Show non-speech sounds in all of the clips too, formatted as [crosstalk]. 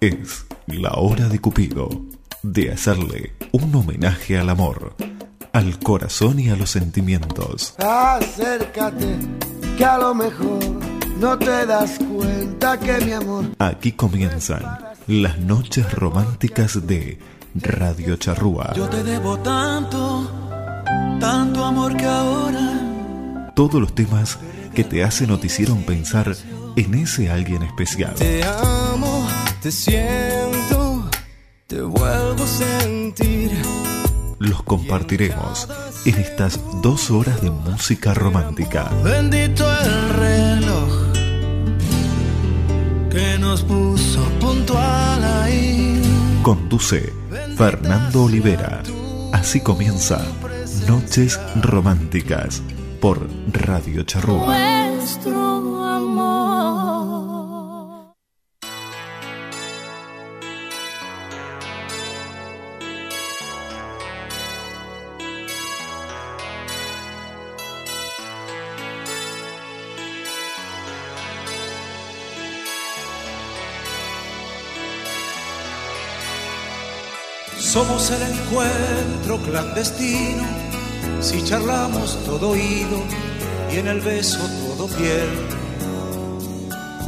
Es la hora de Cupido, de hacerle un homenaje al amor, al corazón y a los sentimientos. Acércate, que a lo mejor no te das cuenta que mi amor. Aquí comienzan las noches románticas de Radio Charrúa. Yo te debo tanto, tanto amor que ahora. Todos los temas que te hacen o te hicieron pensar en ese alguien especial. Te amo, te siento, te vuelvo a sentir. Los compartiremos en estas dos horas de música romántica. Bendito el reloj que nos puso puntual ahí. Conduce Fernando Olivera. Así comienza Noches Románticas por Radio Charrúa. Nuestro Somos el encuentro clandestino, si charlamos todo oído y en el beso todo piel.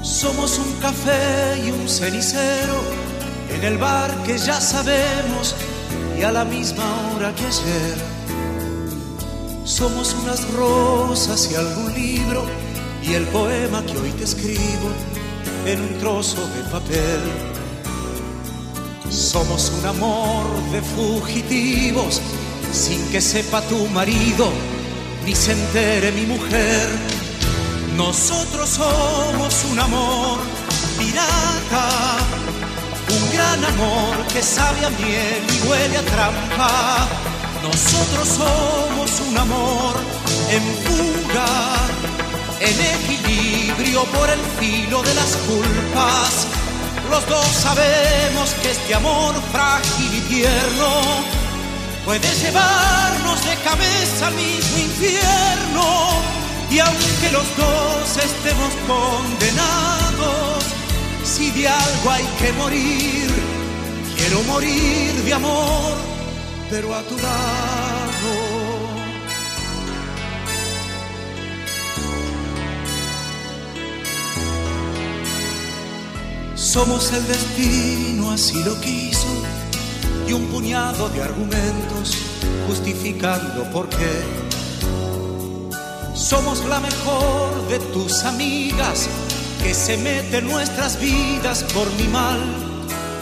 Somos un café y un cenicero en el bar que ya sabemos y a la misma hora que ayer. Somos unas rosas y algún libro y el poema que hoy te escribo en un trozo de papel. Somos un amor de fugitivos, sin que sepa tu marido, ni se entere mi mujer. Nosotros somos un amor pirata, un gran amor que sabe a miel y huele a trampa. Nosotros somos un amor en fuga, en equilibrio por el filo de las culpas. Los dos sabemos que este amor frágil y tierno puede llevarnos de cabeza al mismo infierno. Y aunque los dos estemos condenados, si de algo hay que morir, quiero morir de amor, pero a tu lado. Somos el destino, así lo quiso, y un puñado de argumentos justificando por qué. Somos la mejor de tus amigas que se mete en nuestras vidas por mi mal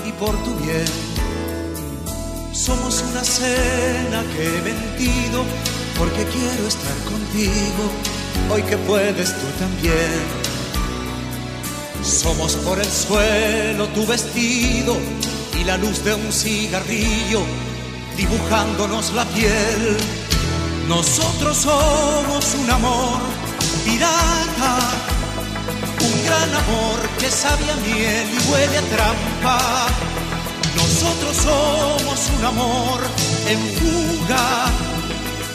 y por tu bien. Somos una cena que he mentido porque quiero estar contigo, hoy que puedes tú también. Somos por el suelo tu vestido y la luz de un cigarrillo dibujándonos la piel. Nosotros somos un amor pirata, un gran amor que sabe a miel y huele a trampa. Nosotros somos un amor en fuga,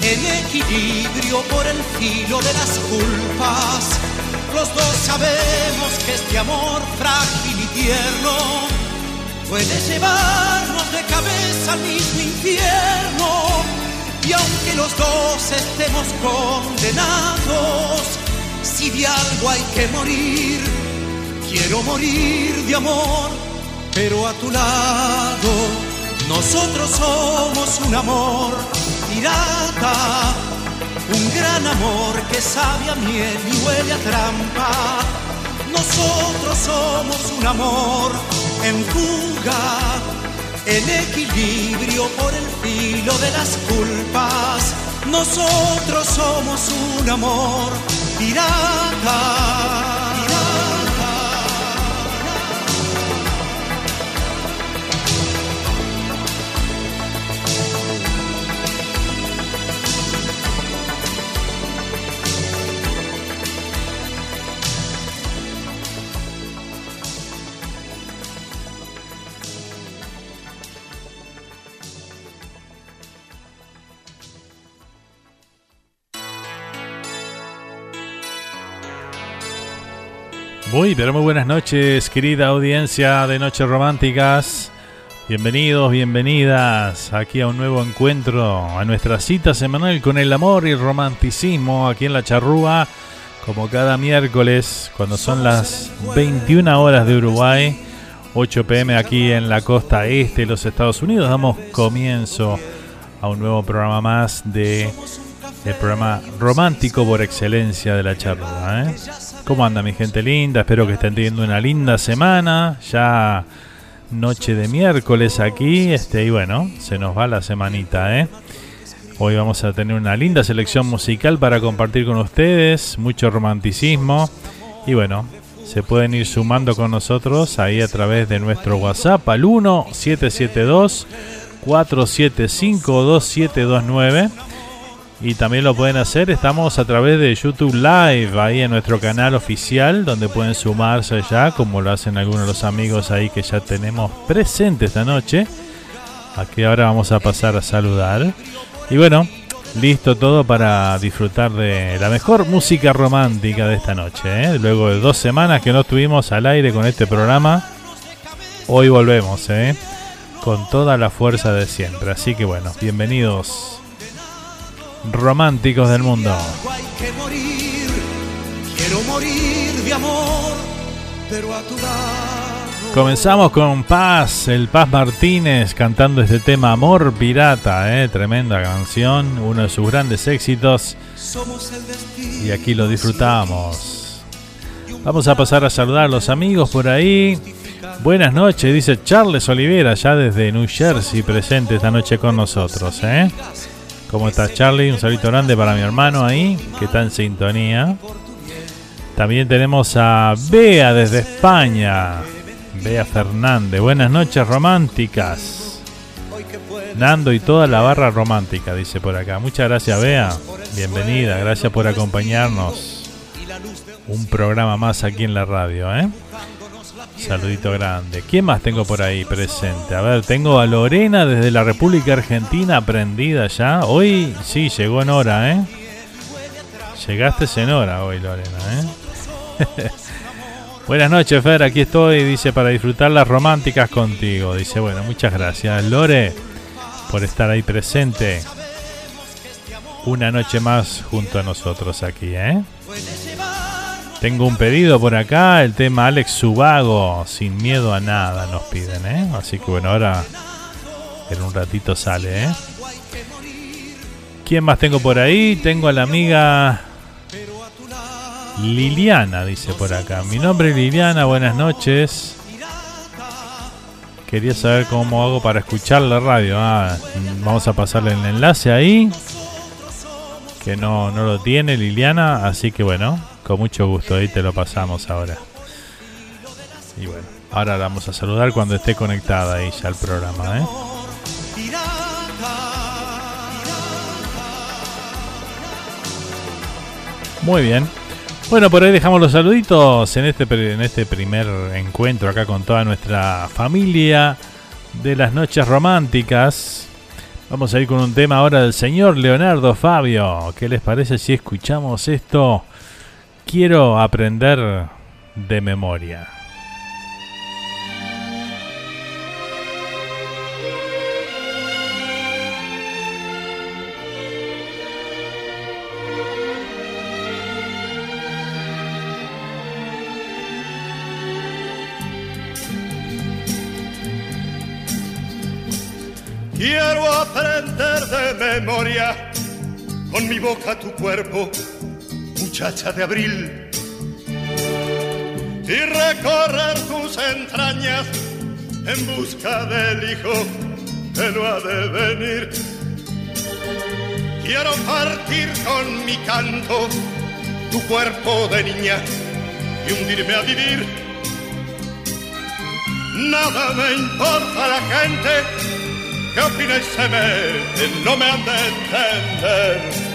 en equilibrio por el filo de las culpas. Los dos sabemos que este amor frágil y tierno puede llevarnos de cabeza al mismo infierno. Y aunque los dos estemos condenados, si de algo hay que morir, quiero morir de amor, pero a tu lado. Nosotros somos un amor pirata un gran amor que sabe a miel y huele a trampa. Nosotros somos un amor en fuga, en equilibrio por el filo de las culpas. Nosotros somos un amor pirata. Muy, pero muy buenas noches, querida audiencia de Noches Románticas. Bienvenidos, bienvenidas aquí a un nuevo encuentro, a nuestra cita semanal con el amor y el romanticismo aquí en la charrúa, como cada miércoles, cuando son las 21 horas de Uruguay, 8 pm aquí en la costa este de los Estados Unidos. Damos comienzo a un nuevo programa más de el programa romántico por excelencia de la charrúa. ¿eh? ¿Cómo anda mi gente linda? Espero que estén teniendo una linda semana. Ya noche de miércoles aquí. Este, y bueno, se nos va la semanita, ¿eh? Hoy vamos a tener una linda selección musical para compartir con ustedes. Mucho romanticismo. Y bueno, se pueden ir sumando con nosotros ahí a través de nuestro WhatsApp al 1772 475 2729 y también lo pueden hacer, estamos a través de YouTube Live, ahí en nuestro canal oficial, donde pueden sumarse ya, como lo hacen algunos de los amigos ahí que ya tenemos presente esta noche. Aquí ahora vamos a pasar a saludar. Y bueno, listo todo para disfrutar de la mejor música romántica de esta noche. ¿eh? Luego de dos semanas que no estuvimos al aire con este programa, hoy volvemos, ¿eh? con toda la fuerza de siempre. Así que bueno, bienvenidos románticos del mundo. Comenzamos con Paz, el Paz Martínez cantando este tema Amor Pirata, ¿eh? tremenda canción, uno de sus grandes éxitos. Y aquí lo disfrutamos. Vamos a pasar a saludar a los amigos por ahí. Buenas noches, dice Charles Olivera, ya desde New Jersey, presente esta noche con nosotros. ¿eh? ¿Cómo estás, Charlie? Un saludo grande para mi hermano ahí, que está en sintonía. También tenemos a Bea desde España. Bea Fernández. Buenas noches románticas. Nando y toda la barra romántica, dice por acá. Muchas gracias, Bea. Bienvenida. Gracias por acompañarnos. Un programa más aquí en la radio, ¿eh? Saludito grande. ¿Quién más tengo por ahí presente? A ver, tengo a Lorena desde la República Argentina prendida ya. Hoy sí, llegó en hora, ¿eh? Llegaste en hora hoy, Lorena, ¿eh? [laughs] Buenas noches, Fer. Aquí estoy, dice, para disfrutar las románticas contigo. Dice, bueno, muchas gracias, Lore, por estar ahí presente. Una noche más junto a nosotros aquí, ¿eh? Tengo un pedido por acá, el tema Alex Subago, sin miedo a nada nos piden, ¿eh? Así que bueno, ahora en un ratito sale, ¿eh? ¿Quién más tengo por ahí? Tengo a la amiga Liliana, dice por acá. Mi nombre es Liliana, buenas noches. Quería saber cómo hago para escuchar la radio. Ah, vamos a pasarle el enlace ahí. Que no, no lo tiene Liliana, así que bueno, con mucho gusto, ahí te lo pasamos ahora. Y bueno, ahora la vamos a saludar cuando esté conectada ya al programa, ¿eh? Muy bien. Bueno, por ahí dejamos los saluditos en este, en este primer encuentro acá con toda nuestra familia de las noches románticas. Vamos a ir con un tema ahora del señor Leonardo Fabio. ¿Qué les parece si escuchamos esto? Quiero aprender de memoria. Quiero aprender de memoria con mi boca tu cuerpo muchacha de abril y recorrer tus entrañas en busca del hijo que no ha de venir. Quiero partir con mi canto tu cuerpo de niña y hundirme a vivir. Nada me importa la gente que opina y no me han de entender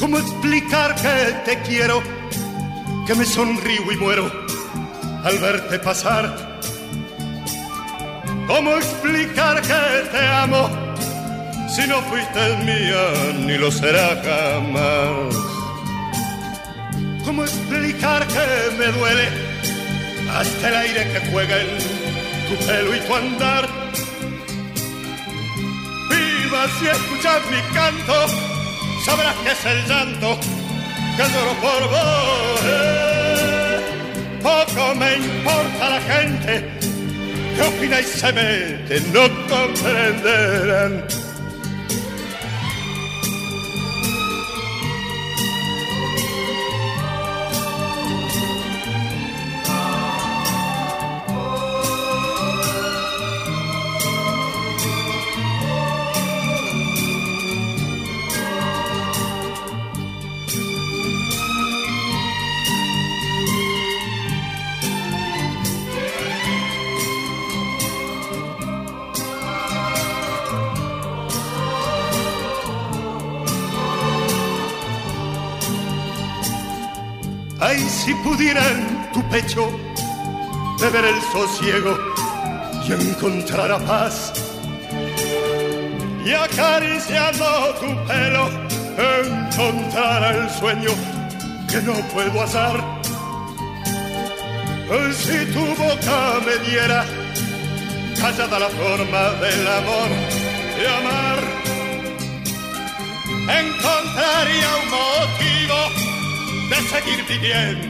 ¿Cómo explicar que te quiero? Que me sonrío y muero al verte pasar. ¿Cómo explicar que te amo si no fuiste mía ni lo será jamás? ¿Cómo explicar que me duele hasta el aire que juega en tu pelo y tu andar? Viva si escuchas mi canto, sabrás que es el llanto que lloro por vos. Poco me importa la gente que opina y se mete, no comprenderán si pudiera en tu pecho beber el sosiego y encontrar a paz. Y acariciando tu pelo encontrar el sueño que no puedo hacer. Si tu boca me diera callada la forma del amor de amar, encontraría un motivo de seguir viviendo,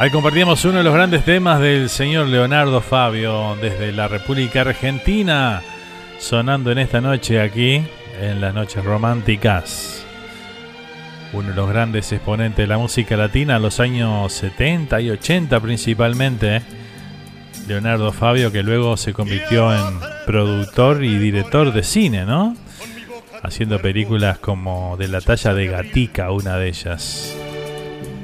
Ahí compartíamos uno de los grandes temas del señor Leonardo Fabio desde la República Argentina, sonando en esta noche aquí, en las noches románticas. Uno de los grandes exponentes de la música latina en los años 70 y 80 principalmente. Leonardo Fabio que luego se convirtió en productor y director de cine, ¿no? Haciendo películas como de la talla de Gatica, una de ellas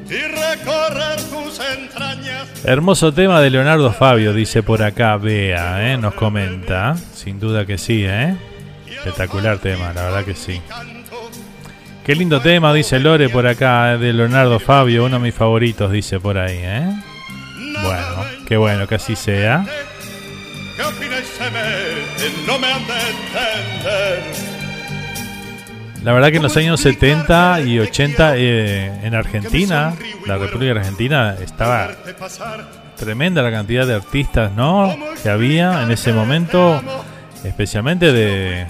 y recorrer tus entrañas. Hermoso tema de Leonardo Fabio, dice por acá Bea, ¿eh? nos comenta. Sin duda que sí, ¿eh? Espectacular tema, la verdad que sí. Qué lindo tema, dice Lore por acá, ¿eh? de Leonardo Fabio, uno de mis favoritos, dice por ahí, ¿eh? Bueno, qué bueno que así sea. No me la verdad que en los años 70 y 80 eh, en Argentina, la República Argentina, estaba tremenda la cantidad de artistas ¿no? que había en ese momento, especialmente de,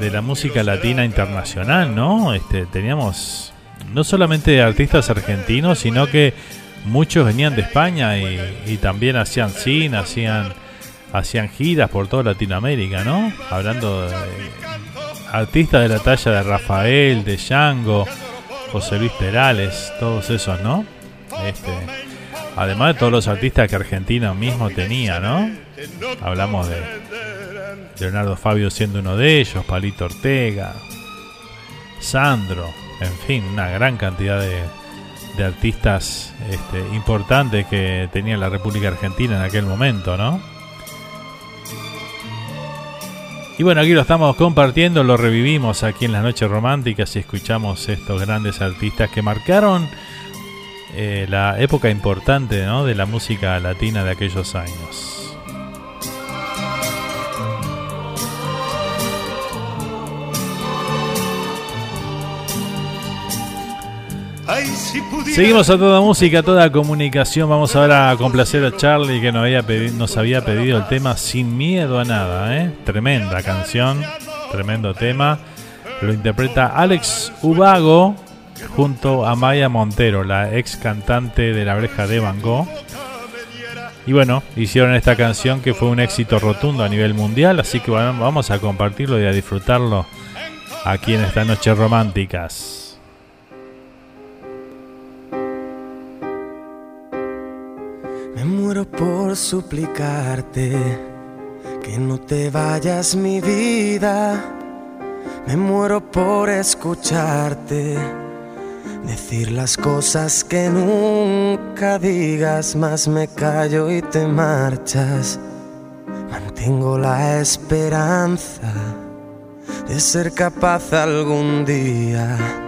de la música latina internacional, ¿no? Este, teníamos no solamente artistas argentinos, sino que muchos venían de España y, y también hacían cine, hacían, hacían giras por toda Latinoamérica, ¿no? Hablando de artistas de la talla de Rafael, de Django, José Luis Perales, todos esos, ¿no? Este, además de todos los artistas que Argentina mismo tenía, ¿no? Hablamos de Leonardo Fabio siendo uno de ellos, Palito Ortega, Sandro, en fin, una gran cantidad de, de artistas este, importantes que tenía la República Argentina en aquel momento, ¿no? Y bueno, aquí lo estamos compartiendo, lo revivimos aquí en las noches románticas y escuchamos estos grandes artistas que marcaron eh, la época importante de la música latina de aquellos años. Seguimos a toda música, toda comunicación. Vamos ahora a complacer a Charlie que nos había, nos había pedido el tema Sin Miedo a Nada. ¿eh? Tremenda canción, tremendo tema. Lo interpreta Alex Ubago junto a Maya Montero, la ex cantante de La Breja de Van Gogh. Y bueno, hicieron esta canción que fue un éxito rotundo a nivel mundial, así que vamos a compartirlo y a disfrutarlo aquí en estas noches románticas. Muero por suplicarte Que no te vayas mi vida, me muero por escucharte. Decir las cosas que nunca digas, más me callo y te marchas. Mantengo la esperanza de ser capaz algún día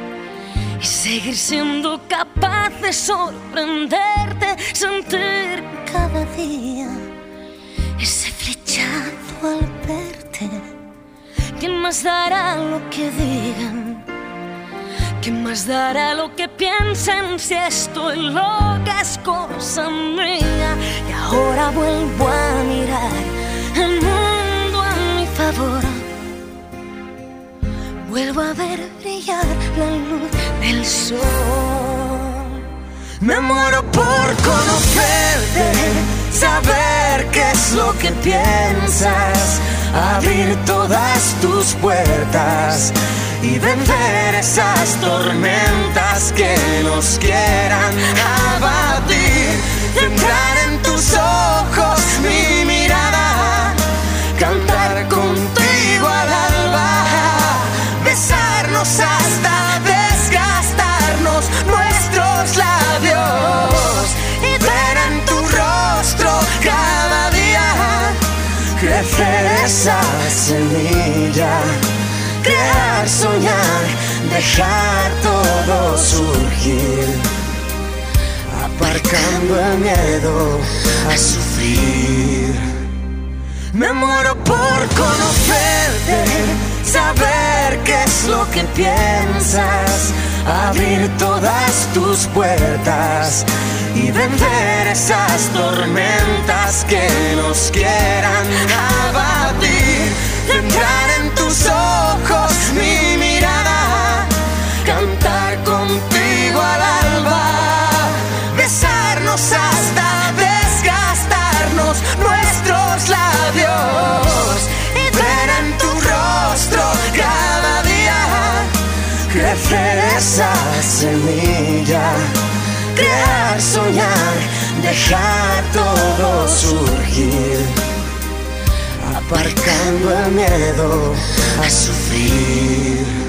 y seguir siendo capaz de sorprenderte, sentir cada día ese flechazo al verte. ¿Quién más dará lo que digan? ¿Quién más dará lo que piensen si estoy loca es cosa mía? Y ahora vuelvo a mirar el mundo a mi favor. Vuelvo a ver brillar la luz Me muero por conocerte, saber qué es lo que piensas, abrir todas tus puertas y vencer esas tormentas que nos quieran abatir, entrar en tus ojos mi cantar contigo al alba, besarnos hasta nuestros labios y ver en tu rostro cada día crecer esa semilla, crear, soñar, dejar todo surgir, aparcando el miedo a sufrir. Me muero por conocerte, saber qué es lo que piensas, abrir todas tus puertas y vencer esas tormentas que nos quieran abatir, entrar en tus ojos mi esa semilla, crear, soñar, dejar todo surgir, aparcando el miedo a sufrir.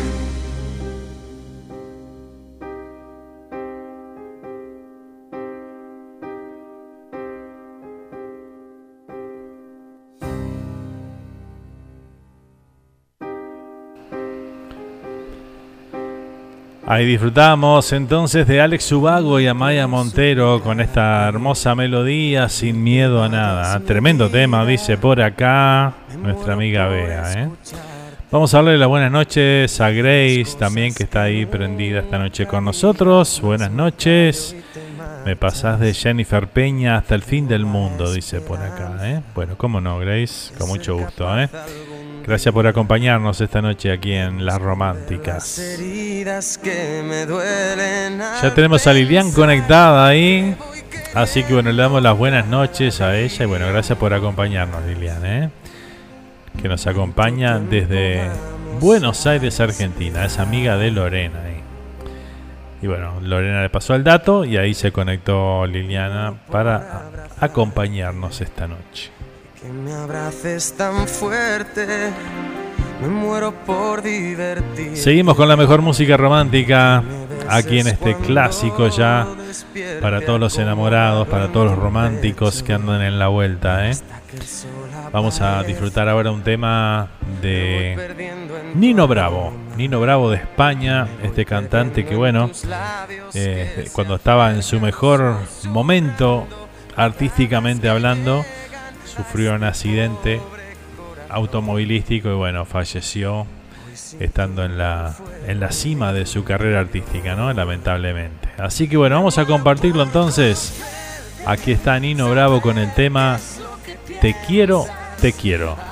Ahí disfrutamos entonces de Alex Subago y Amaya Montero con esta hermosa melodía sin miedo a nada. Tremendo tema, dice por acá nuestra amiga Bea. ¿eh? Vamos a darle las buenas noches a Grace también que está ahí prendida esta noche con nosotros. Buenas noches. Me pasás de Jennifer Peña hasta el fin del mundo, dice por acá. ¿eh? Bueno, cómo no, Grace, con mucho gusto. ¿eh? Gracias por acompañarnos esta noche aquí en Las Románticas. Ya tenemos a Lilian conectada ahí. Así que bueno, le damos las buenas noches a ella y bueno, gracias por acompañarnos Lilian, ¿eh? que nos acompaña desde Buenos Aires, Argentina. Es amiga de Lorena. Y bueno, Lorena le pasó el dato y ahí se conectó Liliana para acompañarnos esta noche. Que me abraces tan fuerte, me muero por divertir. Seguimos con la mejor música romántica aquí en este clásico ya para todos los enamorados, para todos los románticos que andan en la vuelta. ¿eh? Vamos a disfrutar ahora un tema de Nino Bravo. Nino Bravo de España, este cantante que bueno, eh, cuando estaba en su mejor momento artísticamente hablando, sufrió un accidente automovilístico y bueno, falleció estando en la, en la cima de su carrera artística, ¿no? Lamentablemente. Así que bueno, vamos a compartirlo entonces. Aquí está Nino Bravo con el tema Te quiero, te quiero.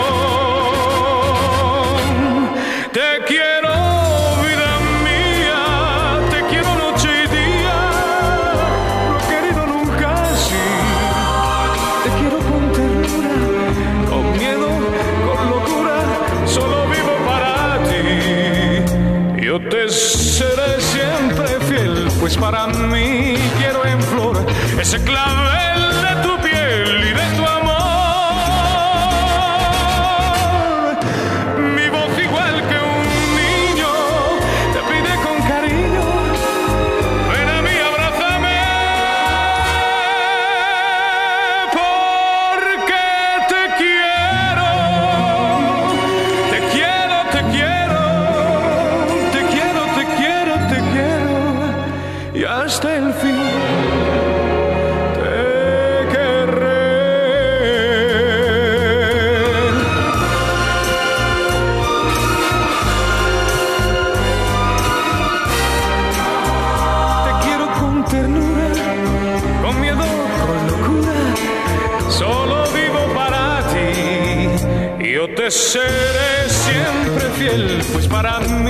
Para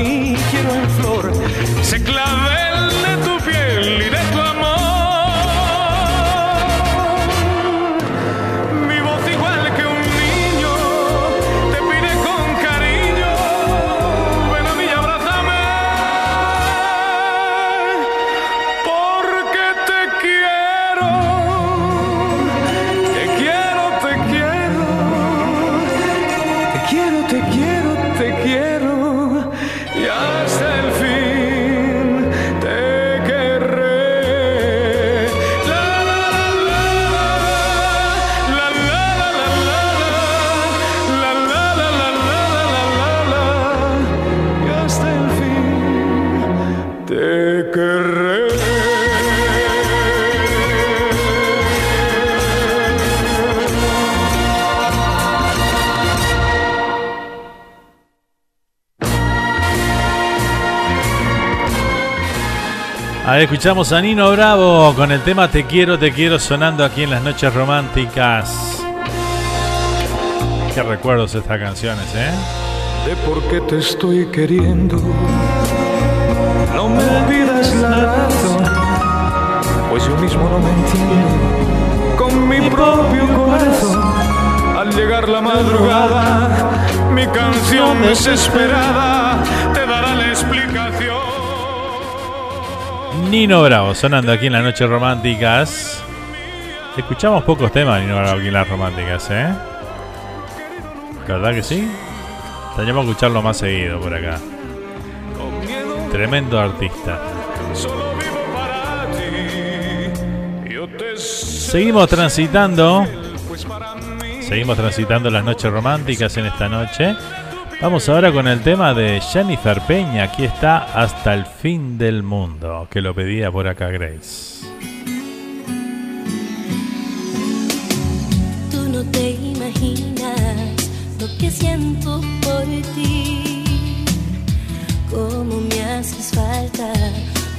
Ahí escuchamos a Nino Bravo con el tema Te quiero, te quiero sonando aquí en las noches románticas. Qué recuerdos estas canciones, ¿eh? de por qué te estoy queriendo. No me pidas la razón, pues yo mismo no me entiendo. Con mi propio corazón, al llegar la madrugada, mi canción desesperada Nino Bravo, sonando aquí en las noches románticas. Escuchamos pocos temas de Nino Bravo aquí en las románticas, ¿eh? ¿Verdad que sí? Tendríamos que escucharlo más seguido por acá. Tremendo artista. Seguimos transitando. Seguimos transitando las noches románticas en esta noche. Vamos ahora con el tema de Jennifer Peña. Aquí está Hasta el fin del mundo, que lo pedía por acá Grace. Tú no te imaginas lo que siento por ti. Cómo me haces falta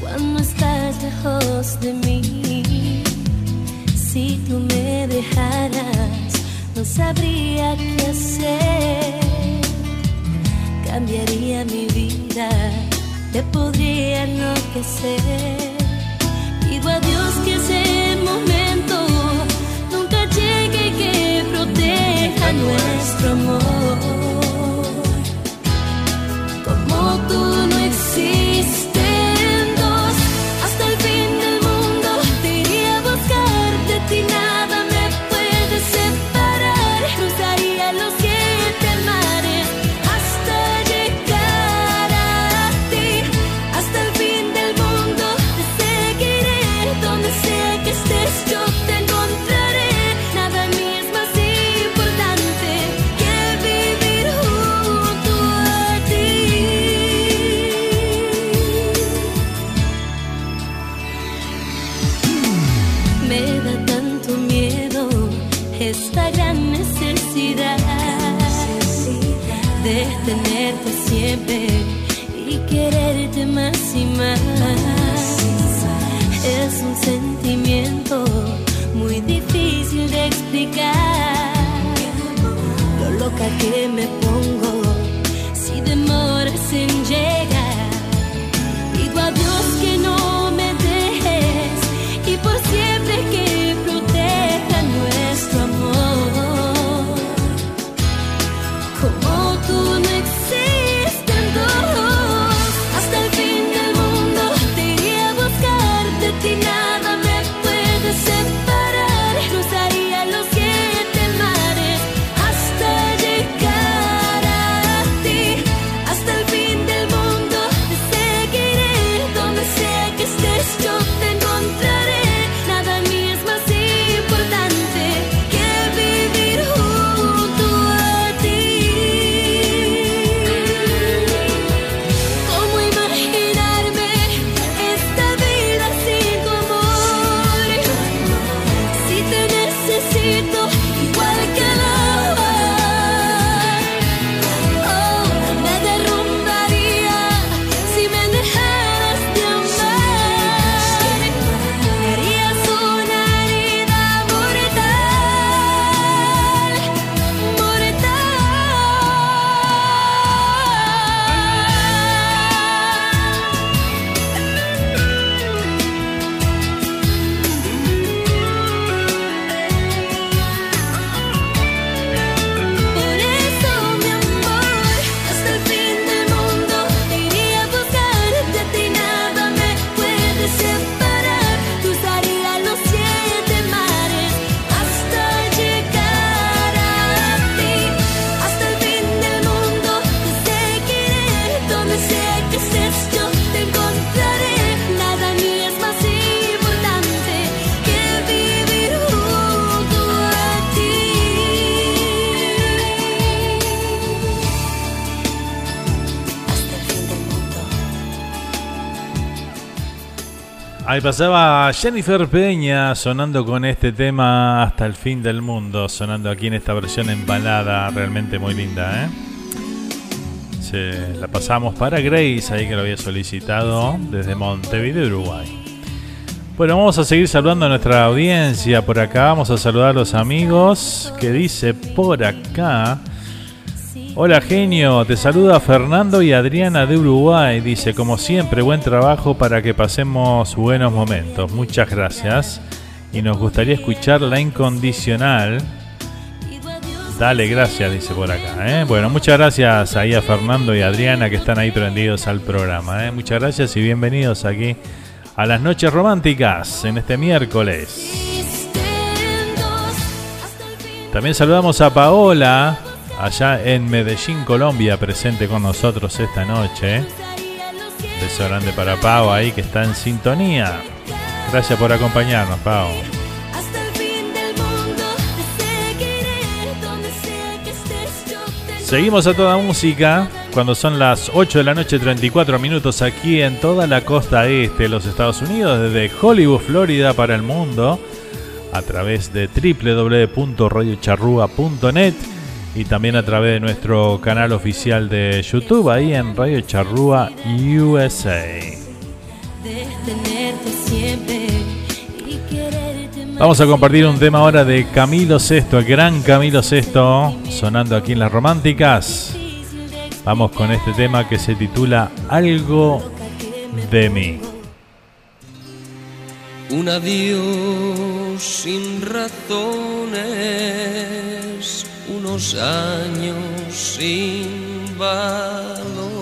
cuando estás lejos de mí. Si tú me dejaras, no sabría qué hacer. Cambiaría mi vida, te podría enloquecer. Pido a Dios que ese momento nunca llegue y que proteja nuestro amor. Como tú más y más. Es un sentimiento muy difícil de explicar. Lo loca que me pongo Ahí pasaba Jennifer Peña sonando con este tema hasta el fin del mundo, sonando aquí en esta versión en balada, realmente muy linda, ¿eh? Se la pasamos para Grace, ahí que lo había solicitado desde Montevideo, Uruguay. Bueno, vamos a seguir saludando a nuestra audiencia por acá, vamos a saludar a los amigos que dice por acá. Hola genio, te saluda Fernando y Adriana de Uruguay. Dice, como siempre, buen trabajo para que pasemos buenos momentos. Muchas gracias. Y nos gustaría escuchar La Incondicional. Dale, gracias, dice por acá. ¿eh? Bueno, muchas gracias ahí a Fernando y Adriana que están ahí prendidos al programa. ¿eh? Muchas gracias y bienvenidos aquí a las noches románticas en este miércoles. También saludamos a Paola, allá en Medellín, Colombia, presente con nosotros esta noche. Beso grande para Pau ahí que está en sintonía. Gracias por acompañarnos, Pau. Seguimos a toda música cuando son las 8 de la noche 34 minutos aquí en toda la costa este de los Estados Unidos, desde Hollywood, Florida para el mundo, a través de www.radiocharrúa.net y también a través de nuestro canal oficial de YouTube ahí en Radio Charrúa USA. Vamos a compartir un tema ahora de Camilo Sesto, el gran Camilo Sesto, sonando aquí en las románticas. Vamos con este tema que se titula Algo de mí. Un adiós sin razones, unos años sin valor.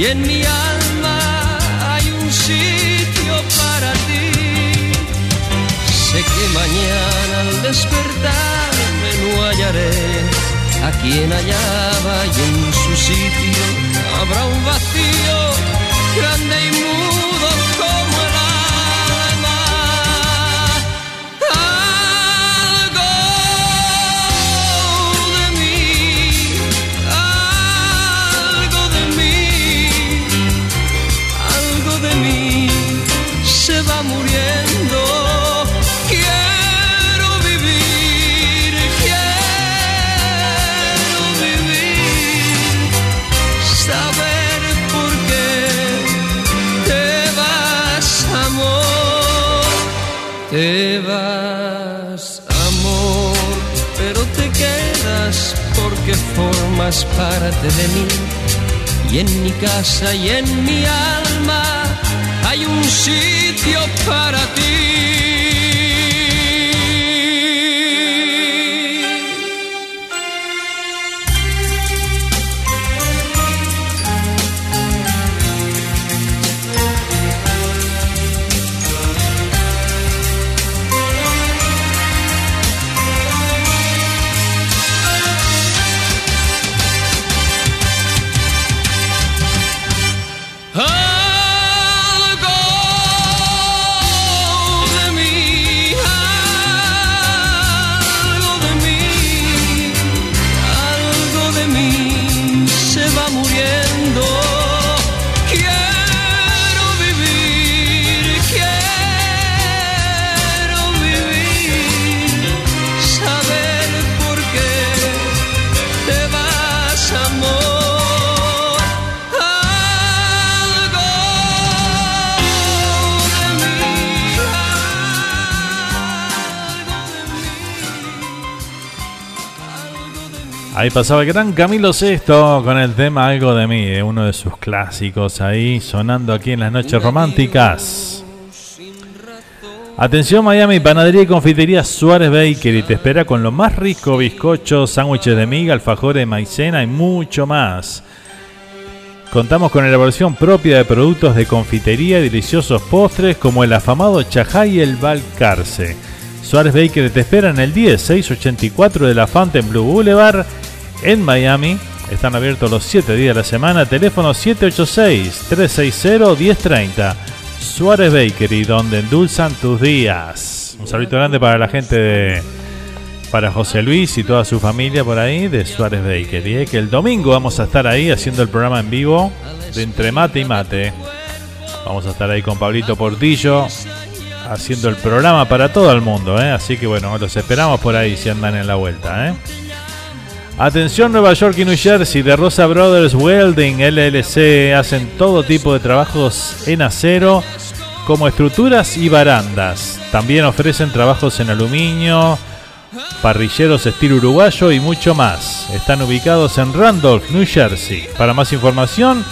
y en mi alma hay un sitio para ti. Sé que mañana al despertarme no hallaré a quien hallaba y en su sitio habrá un vacío grande y mudo formas parte de. Y en mi casa y en mi alma hay un sitio para ti. Ahí pasaba el gran Camilo Sesto con el tema Algo de mí, eh, uno de sus clásicos ahí sonando aquí en las noches románticas. Atención Miami, panadería y confitería Suárez Bakery te espera con lo más rico bizcocho, sándwiches de miga, alfajores maicena y mucho más. Contamos con elaboración propia de productos de confitería y deliciosos postres como el afamado chajá y el balcarce. Suárez Bakery te espera en el 10684 de la Blue Boulevard en Miami. Están abiertos los 7 días de la semana. Teléfono 786-360-1030. Suárez Bakery, donde endulzan tus días. Un saludo grande para la gente de. Para José Luis y toda su familia por ahí de Suárez Bakery. Eh, que el domingo vamos a estar ahí haciendo el programa en vivo de Entre Mate y Mate. Vamos a estar ahí con Pablito Portillo haciendo el programa para todo el mundo. Eh. Así que bueno, los esperamos por ahí si andan en la vuelta. ¿eh? Atención Nueva York y New Jersey, de Rosa Brothers Welding LLC hacen todo tipo de trabajos en acero como estructuras y barandas. También ofrecen trabajos en aluminio, parrilleros estilo uruguayo y mucho más. Están ubicados en Randolph, New Jersey. Para más información,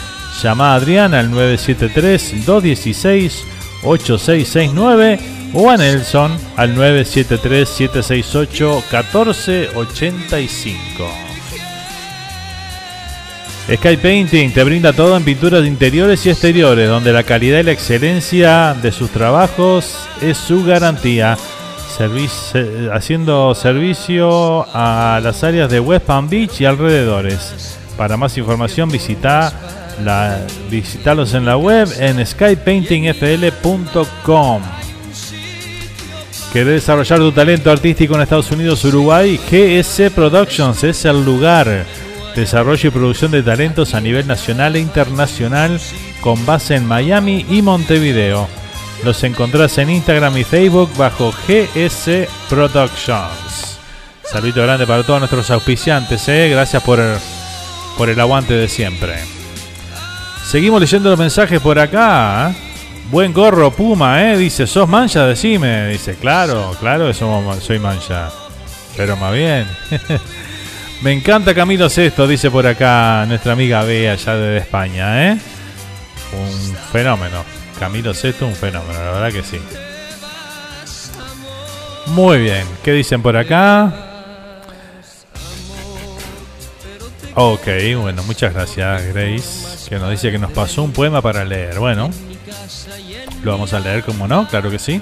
llama a Adrián al 973 216 8669 o a Nelson al 973-768-1485. Sky Painting te brinda todo en pinturas interiores y exteriores, donde la calidad y la excelencia de sus trabajos es su garantía. haciendo servicio a las áreas de West Palm Beach y alrededores. Para más información visita la, visitarlos en la web en skypaintingfl.com. ¿Querés desarrollar tu talento artístico en Estados Unidos, Uruguay? GS Productions es el lugar. Desarrollo y producción de talentos a nivel nacional e internacional con base en Miami y Montevideo. Los encontrás en Instagram y Facebook bajo GS Productions. Saludito grande para todos nuestros auspiciantes, ¿eh? gracias por por el aguante de siempre. Seguimos leyendo los mensajes por acá. ¿eh? Buen gorro, Puma, ¿eh? Dice, ¿sos mancha? Decime. Dice, claro, claro que soy mancha. Pero más bien. [laughs] Me encanta Camilo Sesto, dice por acá nuestra amiga Bea, allá de España, ¿eh? Un fenómeno. Camilo Sesto, un fenómeno, la verdad que sí. Muy bien, ¿qué dicen por acá? Ok, bueno, muchas gracias Grace, que nos dice que nos pasó un poema para leer. Bueno, lo vamos a leer, como no, claro que sí.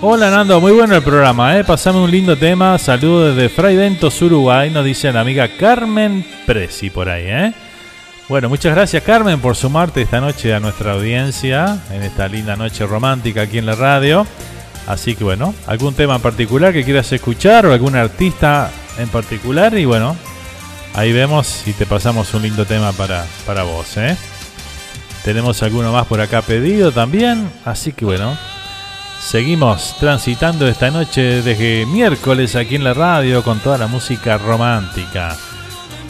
Hola Nando, muy bueno el programa, ¿eh? Pasame un lindo tema. Saludos desde Fray Ventos, Uruguay, nos dice la amiga Carmen Presi por ahí, ¿eh? Bueno, muchas gracias Carmen por sumarte esta noche a nuestra audiencia, en esta linda noche romántica aquí en la radio. Así que bueno, algún tema en particular que quieras escuchar o algún artista en particular y bueno, ahí vemos si te pasamos un lindo tema para, para vos, ¿eh? Tenemos alguno más por acá pedido también. Así que bueno, seguimos transitando esta noche desde miércoles aquí en la radio con toda la música romántica.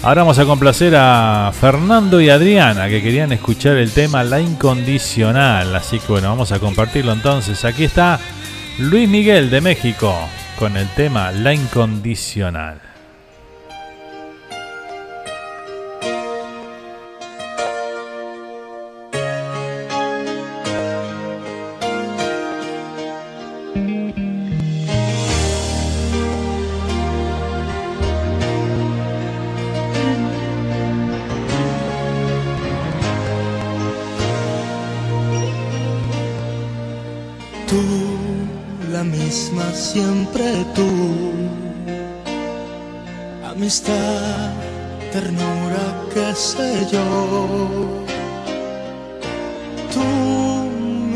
Ahora vamos a complacer a Fernando y Adriana que querían escuchar el tema La Incondicional. Así que bueno, vamos a compartirlo entonces. Aquí está Luis Miguel de México con el tema La Incondicional.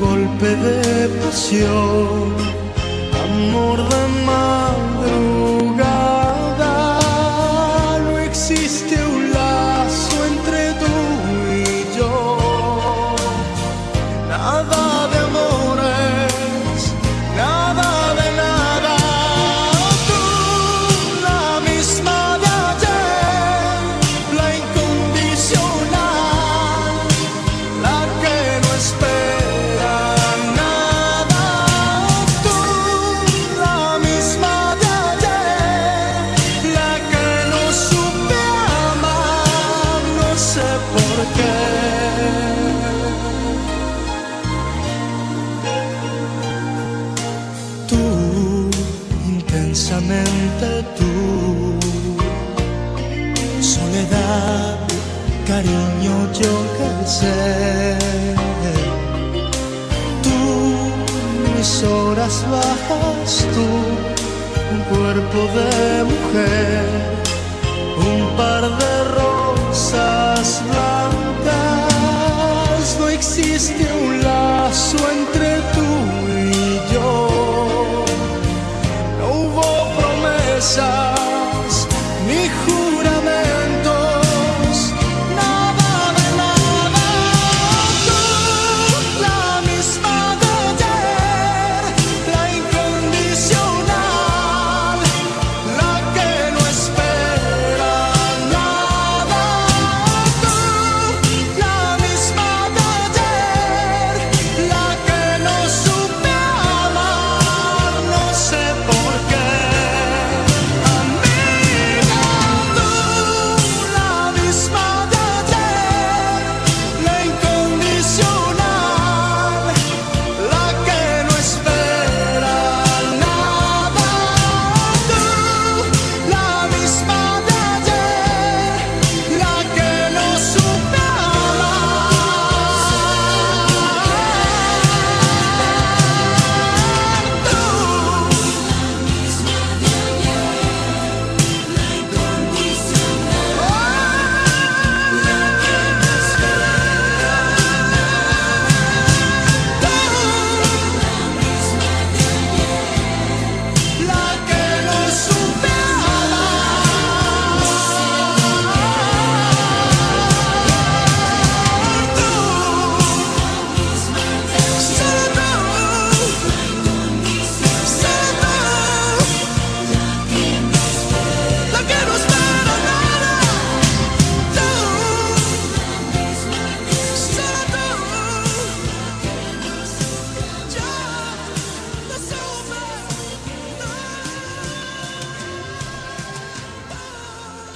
golpe de pasión, amor de madrugada. Tú, mis horas bajas, tú, un cuerpo de mujer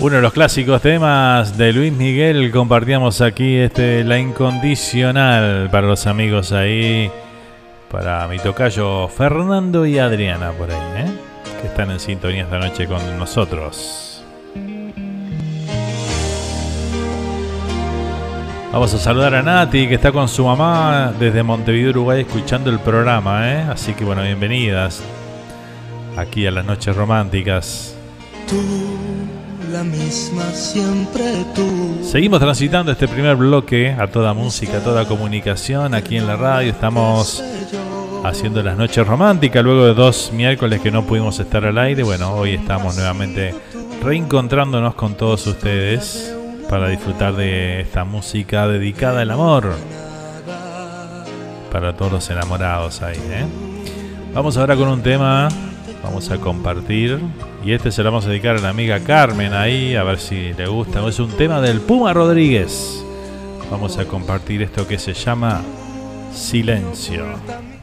Uno de los clásicos temas de Luis Miguel compartíamos aquí este La Incondicional para los amigos ahí, para mi tocayo Fernando y Adriana por ahí, ¿eh? que están en sintonía esta noche con nosotros. Vamos a saludar a Nati que está con su mamá desde Montevideo, Uruguay, escuchando el programa, ¿eh? así que bueno, bienvenidas aquí a las noches románticas. La misma siempre tú. Seguimos transitando este primer bloque a toda música, a toda comunicación aquí en la radio. Estamos haciendo las noches románticas luego de dos miércoles que no pudimos estar al aire. Bueno, hoy estamos nuevamente reencontrándonos con todos ustedes para disfrutar de esta música dedicada al amor. Para todos los enamorados ahí, ¿eh? Vamos ahora con un tema, vamos a compartir. Y este se lo vamos a dedicar a la amiga Carmen ahí, a ver si le gusta. Es un tema del Puma Rodríguez. Vamos a compartir esto que se llama Silencio.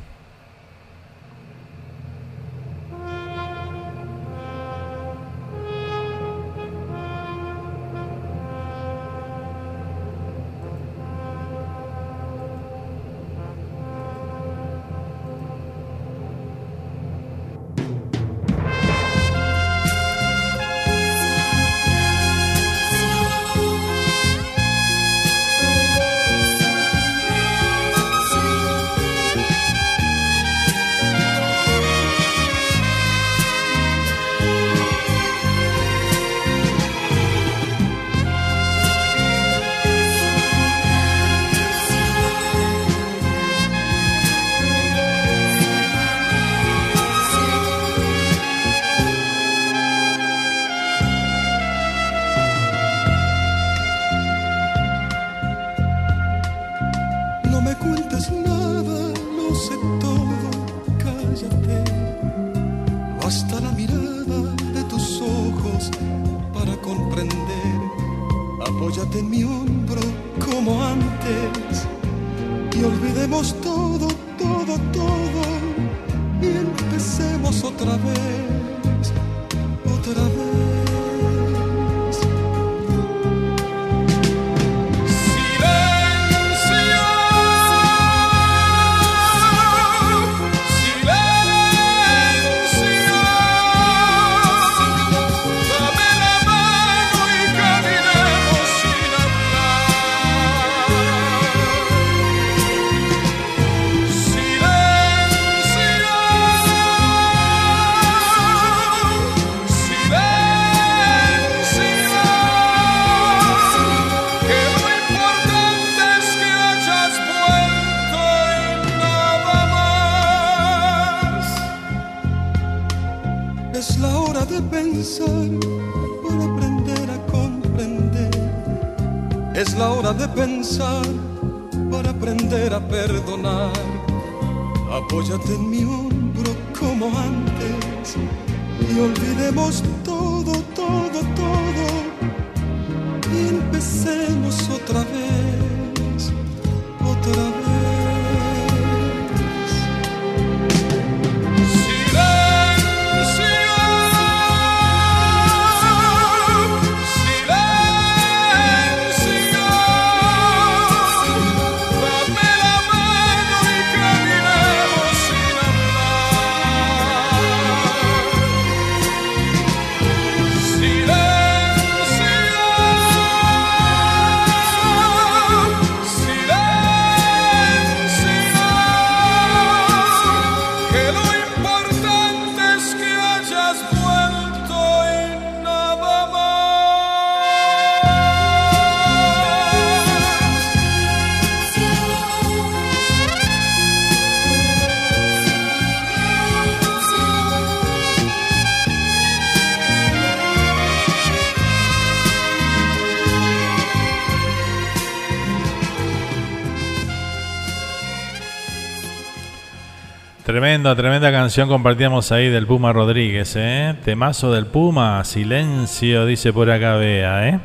Tremenda, tremenda canción compartíamos ahí del Puma Rodríguez, ¿eh? Temazo del Puma, silencio, dice por acá Bea, ¿eh?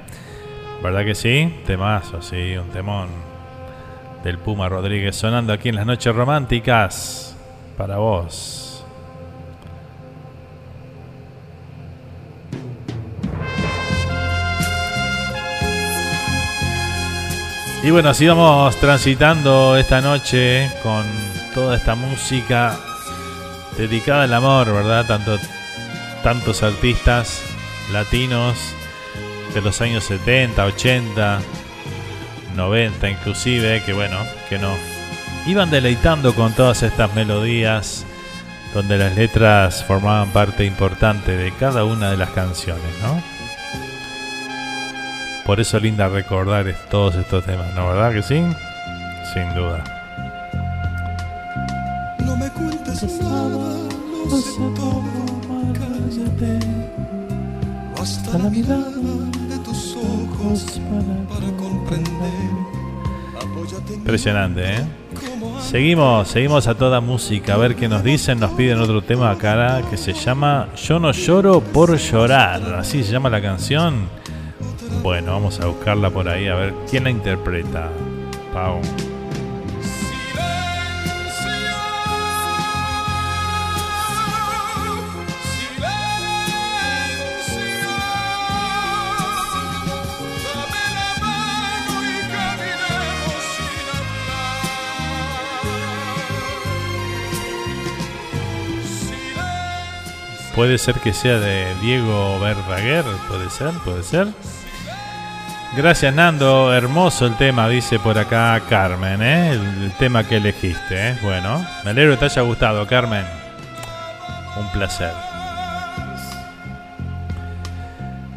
¿Verdad que sí? Temazo, sí, un temón del Puma Rodríguez sonando aquí en las noches románticas para vos. Y bueno, así vamos transitando esta noche con toda esta música dedicada al amor, ¿verdad? Tanto, tantos artistas latinos de los años 70, 80, 90 inclusive, que bueno, que no. Iban deleitando con todas estas melodías donde las letras formaban parte importante de cada una de las canciones, ¿no? Por eso linda recordar todos estos temas, ¿no? ¿Verdad que sí? Sin duda. Me cuentes nada, lo sé todo, cállate. Basta la mirada de tus ojos para comprender. Apóyate en Impresionante, ¿eh? Seguimos, seguimos a toda música. A ver qué nos dicen. Nos piden otro tema acá que se llama Yo no lloro por llorar. Así se llama la canción. Bueno, vamos a buscarla por ahí a ver quién la interpreta. Pau. Puede ser que sea de Diego Verdaguer, puede ser, puede ser. Gracias Nando, hermoso el tema, dice por acá Carmen, ¿eh? el, tema que elegiste. ¿eh? Bueno, me alegro que te haya gustado, Carmen. Un placer.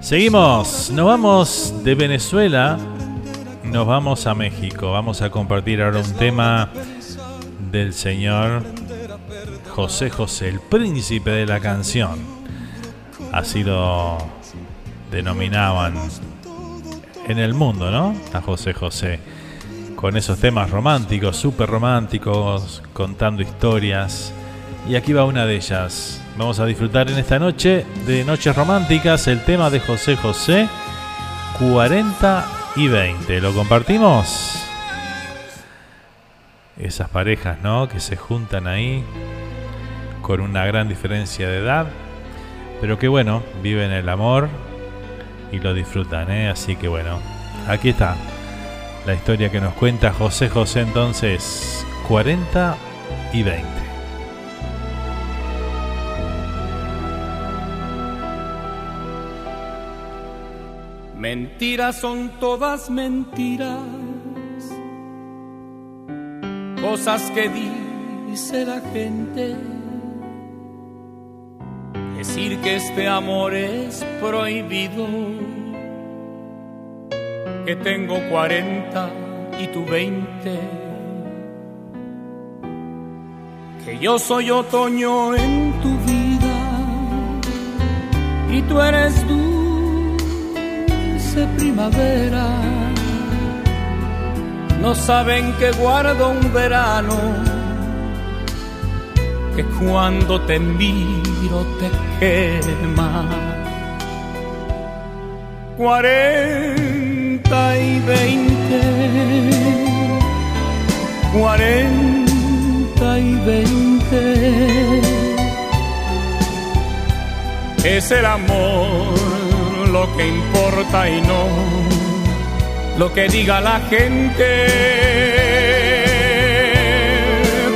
Seguimos, nos vamos de Venezuela, nos vamos a México. Vamos a compartir ahora un tema del señor José José, el príncipe de la canción. Así lo denominaban en el mundo, ¿no? A José José. Con esos temas románticos, súper románticos, contando historias. Y aquí va una de ellas. Vamos a disfrutar en esta noche de Noches Románticas el tema de José José, 40 y 20. ¿Lo compartimos? Esas parejas, ¿no? Que se juntan ahí con una gran diferencia de edad, pero que bueno, viven el amor y lo disfrutan, ¿eh? Así que bueno, aquí está la historia que nos cuenta José José entonces, 40 y 20. Mentiras son todas mentiras, cosas que dice la gente. Decir que este amor es prohibido, que tengo 40 y tú 20, que yo soy otoño en tu vida y tú eres dulce primavera. No saben que guardo un verano, que cuando te miro te quema. Cuarenta y veinte, cuarenta y veinte. Es el amor lo que importa y no lo que diga la gente.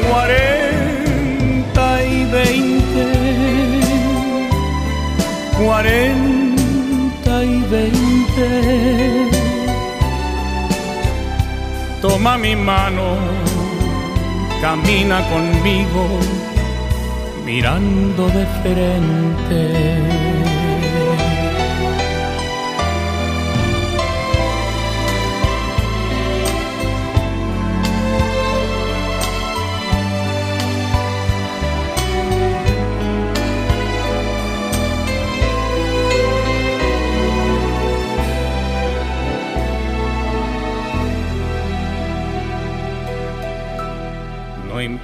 Cuarenta cuarenta y veinte. Toma mi mano, camina conmigo, mirando de frente.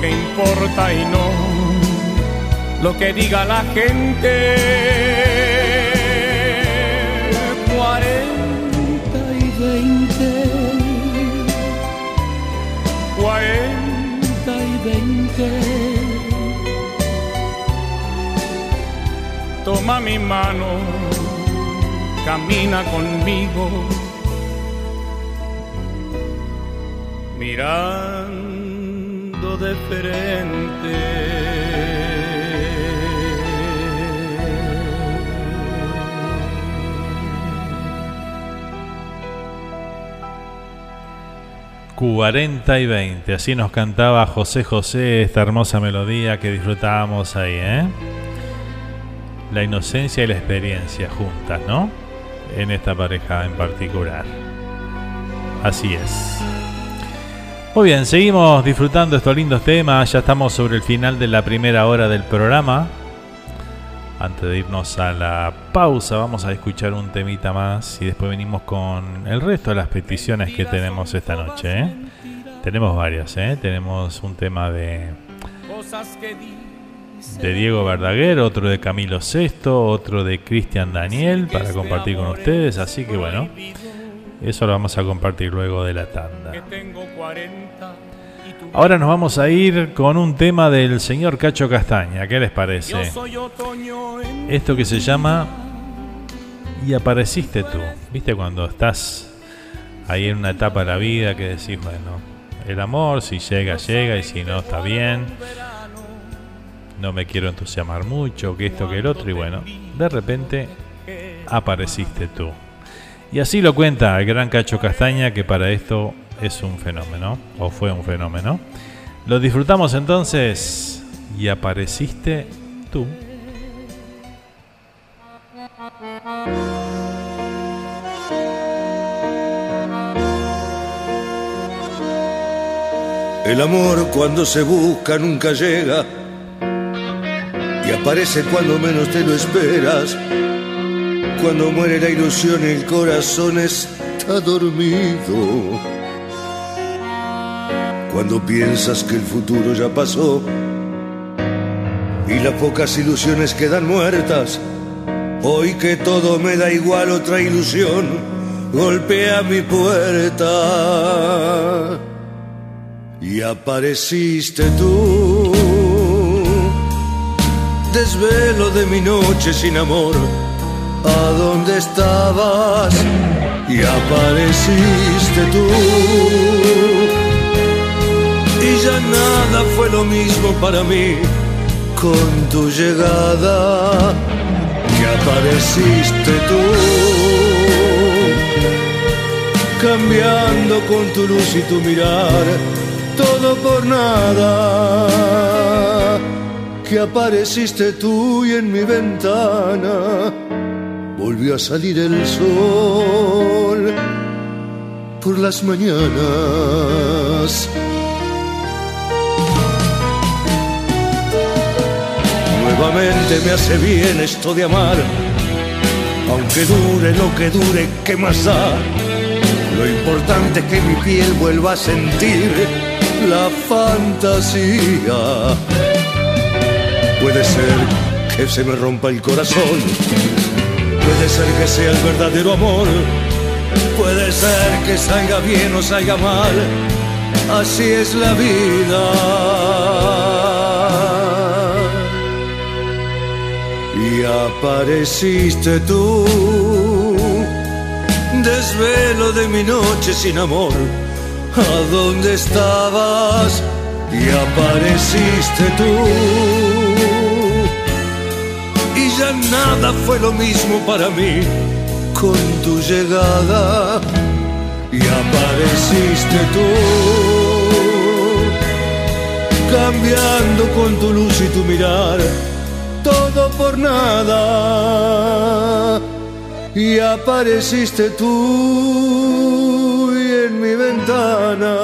que importa y no lo que diga la gente. Cuarenta y veinte, cuarenta y veinte. Toma mi mano, camina conmigo. Mirando de frente. Cuarenta y 20, así nos cantaba José José esta hermosa melodía que disfrutábamos ahí, ¿eh? La inocencia y la experiencia juntas, ¿no? En esta pareja en particular. Así es. Muy bien, seguimos disfrutando estos lindos temas. Ya estamos sobre el final de la primera hora del programa. Antes de irnos a la pausa, vamos a escuchar un temita más y después venimos con el resto de las peticiones que tenemos esta noche. ¿eh? Tenemos varias, ¿eh? tenemos un tema de, de Diego Verdaguer, otro de Camilo Sesto, otro de Cristian Daniel para compartir con ustedes. Así que bueno, eso lo vamos a compartir luego de la tanda. Ahora nos vamos a ir con un tema del señor Cacho Castaña. ¿Qué les parece? Esto que se llama Y apareciste tú. ¿Viste cuando estás ahí en una etapa de la vida que decís, bueno, el amor si llega, llega y si no, está bien. No me quiero entusiasmar mucho, que esto, que el otro. Y bueno, de repente apareciste tú. Y así lo cuenta el gran Cacho Castaña, que para esto es un fenómeno, o fue un fenómeno. Lo disfrutamos entonces y apareciste tú. El amor cuando se busca nunca llega y aparece cuando menos te lo esperas cuando muere la ilusión el corazón está dormido. Cuando piensas que el futuro ya pasó y las pocas ilusiones quedan muertas. Hoy que todo me da igual otra ilusión golpea mi puerta. y apareciste tú. Desvelo de mi noche sin amor, ¿a dónde estabas? Y apareciste tú. Y ya nada fue lo mismo para mí con tu llegada, que apareciste tú cambiando con tu luz y tu mirar, todo por nada, que apareciste tú y en mi ventana volvió a salir el sol por las mañanas. Nuevamente me hace bien esto de amar, aunque dure lo que dure, ¿qué más da? Lo importante es que mi piel vuelva a sentir la fantasía. Puede ser que se me rompa el corazón, puede ser que sea el verdadero amor, puede ser que salga bien o salga mal, así es la vida. Y apareciste tú desvelo de mi noche sin amor. ¿A dónde estabas? Y apareciste tú. Y ya nada fue lo mismo para mí con tu llegada. Y apareciste tú. Cambiando con tu luz y tu mirar. Todo por nada y apareciste tú y en mi ventana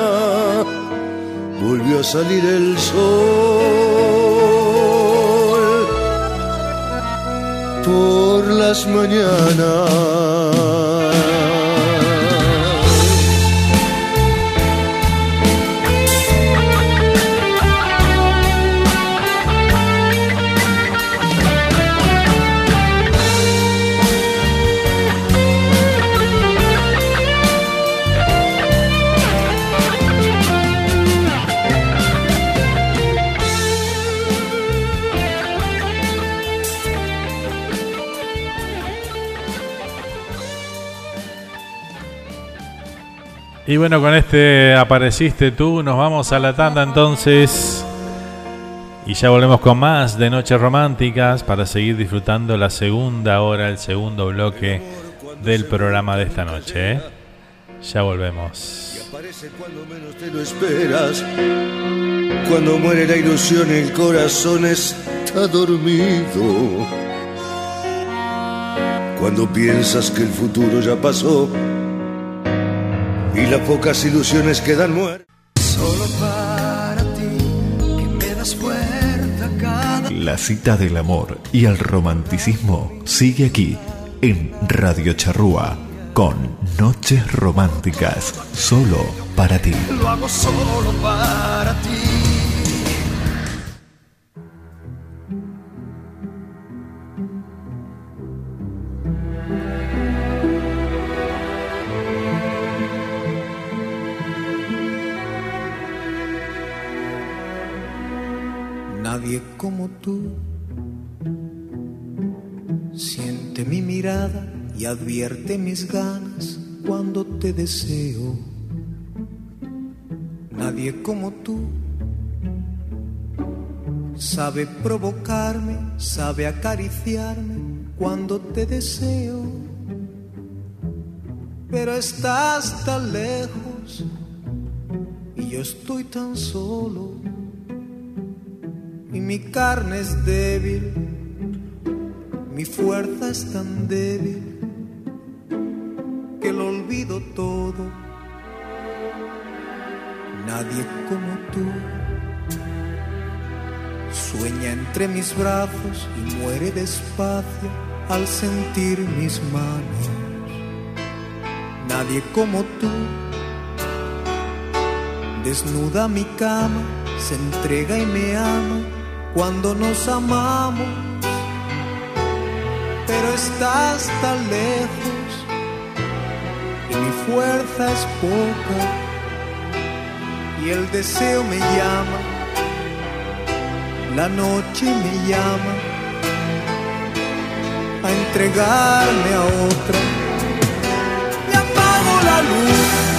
volvió a salir el sol por las mañanas. Y bueno, con este apareciste tú, nos vamos a la tanda entonces. Y ya volvemos con más de Noches Románticas para seguir disfrutando la segunda hora, el segundo bloque del programa de esta noche. ¿eh? Ya volvemos. Y aparece cuando menos te lo esperas. Cuando muere la ilusión, el corazón está dormido. Cuando piensas que el futuro ya pasó y las pocas ilusiones quedan muertas. Solo para ti, que me das fuerza cada La cita del amor y el romanticismo sigue aquí en Radio Charrúa con Noches Románticas, solo para ti. Lo hago solo para ti. Tú siente mi mirada y advierte mis ganas cuando te deseo. Nadie como tú sabe provocarme, sabe acariciarme cuando te deseo. Pero estás tan lejos y yo estoy tan solo y mi carne es débil, mi fuerza es tan débil que lo olvido todo. Nadie como tú sueña entre mis brazos y muere despacio al sentir mis manos. Nadie como tú desnuda mi cama, se entrega y me ama cuando nos amamos, pero estás tan lejos y mi fuerza es poca y el deseo me llama, la noche me llama a entregarme a otra. Y apago la luz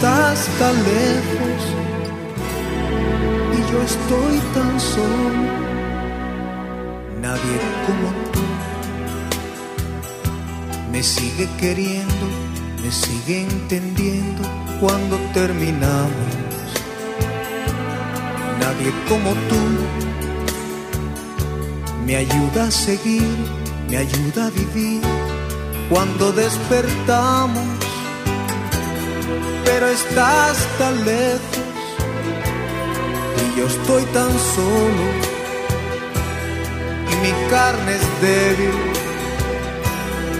estás tan lejos y yo estoy tan solo. Nadie como tú me sigue queriendo, me sigue entendiendo cuando terminamos. Nadie como tú me ayuda a seguir, me ayuda a vivir cuando despertamos. Pero estás tan lejos. Y yo estoy tan solo. Y mi carne es débil,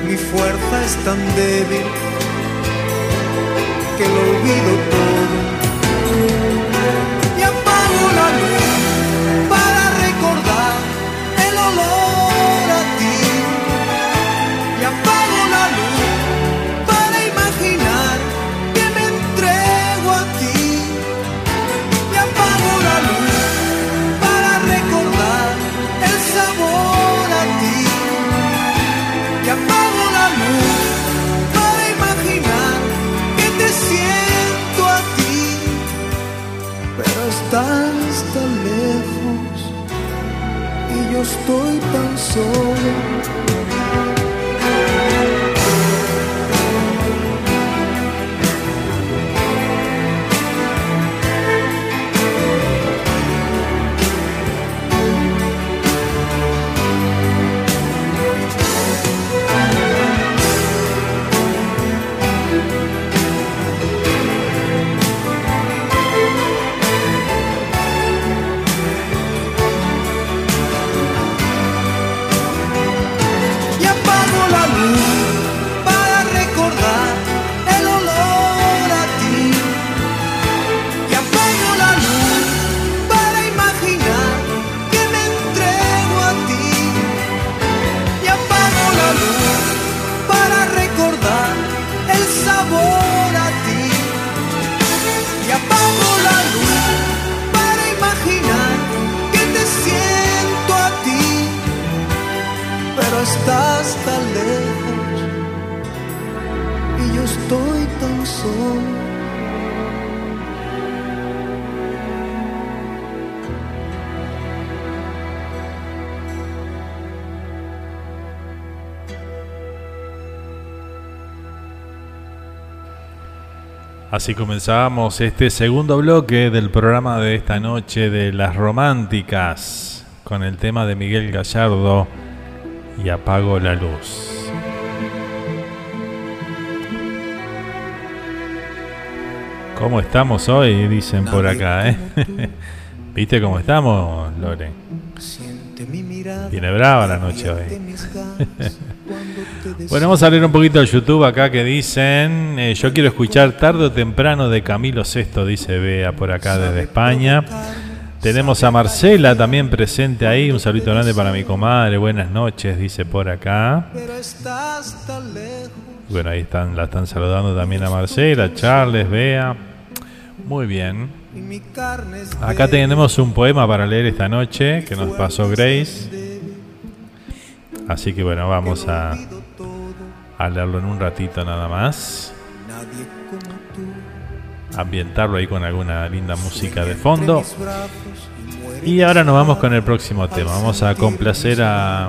mi fuerza es tan débil. Que lo olvido estoy tan solo. Estoy tan solo. Así comenzamos este segundo bloque del programa de esta noche de las románticas con el tema de Miguel Gallardo y apago la luz. ¿Cómo estamos hoy? Dicen por acá, ¿eh? [laughs] ¿Viste cómo estamos, Lore? Viene brava la noche hoy. [laughs] Bueno, vamos a leer un poquito el YouTube acá que dicen, eh, yo quiero escuchar tarde o temprano de Camilo Sesto, dice Bea por acá desde España. Tenemos a Marcela también presente ahí, un saludo grande para mi comadre, buenas noches, dice por acá. Bueno, ahí están, la están saludando también a Marcela, Charles, Bea. Muy bien. Acá tenemos un poema para leer esta noche que nos pasó Grace. Así que bueno, vamos a, a leerlo en un ratito nada más. Ambientarlo ahí con alguna linda música de fondo. Y ahora nos vamos con el próximo tema. Vamos a complacer a,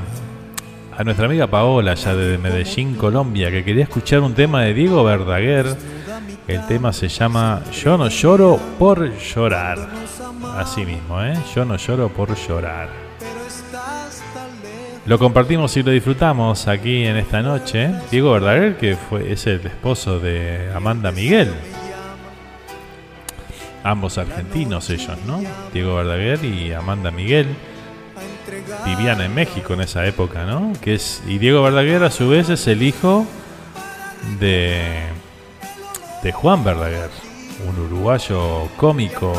a nuestra amiga Paola, ya de Medellín, Colombia, que quería escuchar un tema de Diego Verdaguer. El tema se llama Yo no lloro por llorar. Así mismo, ¿eh? Yo no lloro por llorar. Lo compartimos y lo disfrutamos aquí en esta noche. Diego Verdaguer, que fue, es el esposo de Amanda Miguel. ambos argentinos ellos, ¿no? Diego Verdaguer y Amanda Miguel. Vivían en México en esa época, ¿no? Y Diego Verdaguer a su vez es el hijo de, de Juan Verdaguer, un uruguayo cómico,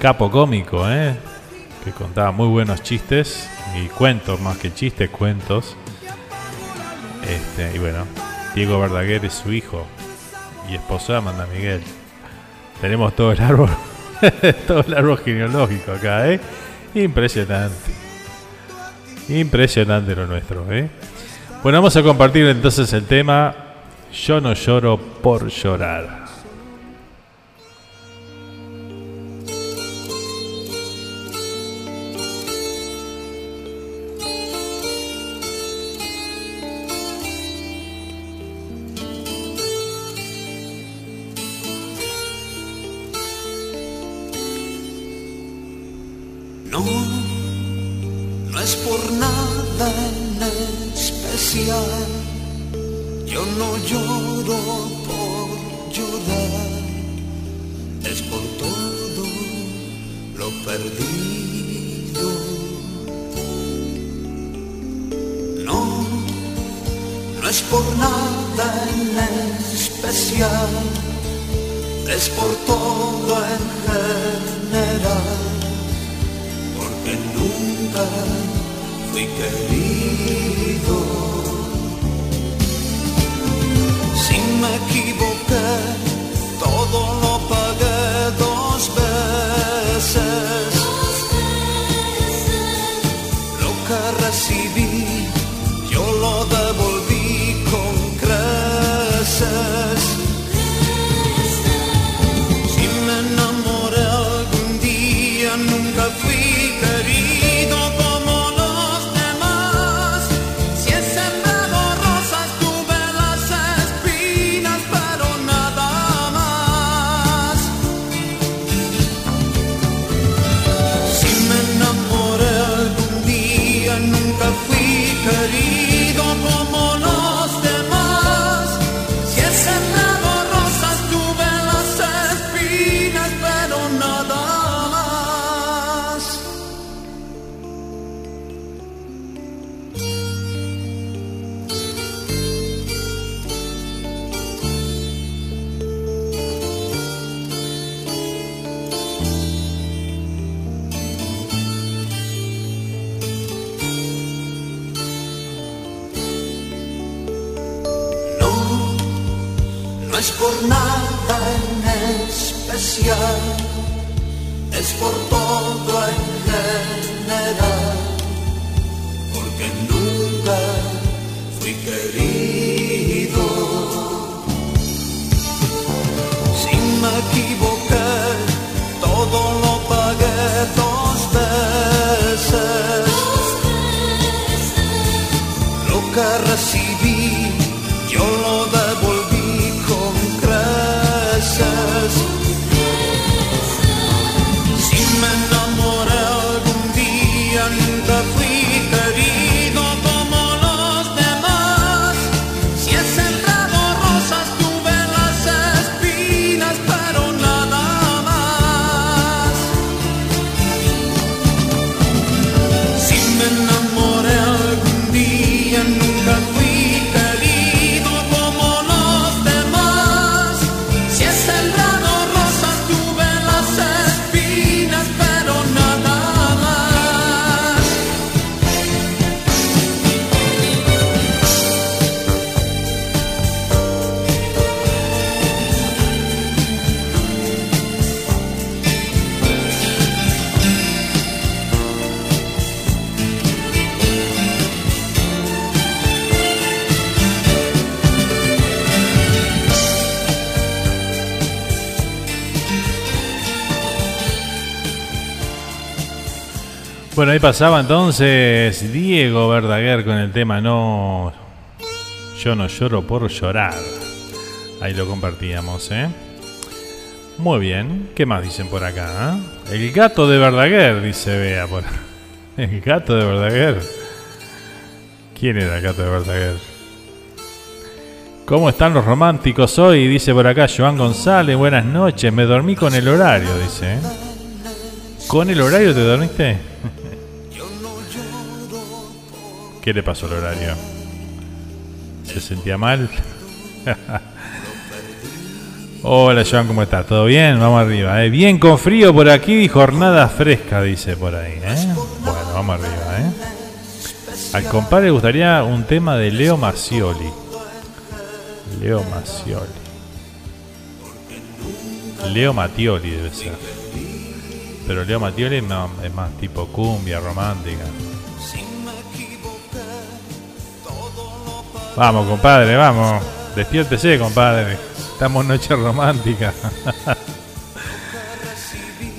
capo cómico, ¿eh? que contaba muy buenos chistes y cuentos, más que chistes, cuentos. Este, y bueno, Diego Verdaguer es su hijo y esposo de Amanda Miguel. Tenemos todo el árbol, [laughs] todo el árbol genealógico acá, ¿eh? Impresionante. Impresionante lo nuestro, ¿eh? Bueno, vamos a compartir entonces el tema Yo no lloro por llorar. Si ahí pasaba entonces Diego Verdaguer con el tema No. Yo no lloro por llorar. Ahí lo compartíamos, ¿eh? Muy bien. ¿Qué más dicen por acá? ah? El gato de Verdaguer, dice Bea. Por... [laughs] El gato de Verdaguer. ¿Quién era el gato de Verdaguer? ¿Cómo están los románticos hoy? Dice por acá Joan González. Buenas noches. Me dormí con el horario, dice. ¿eh? ¿Con el horario te dormiste? ¿Qué le pasó al horario? ¿Se sentía mal? [laughs] Hola Joan, ¿cómo estás? ¿Todo bien? Vamos arriba. ¿eh? Bien con frío por aquí y jornada fresca, dice por ahí. ¿eh? Bueno, vamos arriba. ¿eh? Al compadre le gustaría un tema de Leo Macioli. Leo Macioli. Leo Matioli debe ser. Pero Leo Matioli más, es más tipo cumbia romántica. Vamos, compadre, vamos. Despiértese, compadre. Estamos noche romántica. [laughs]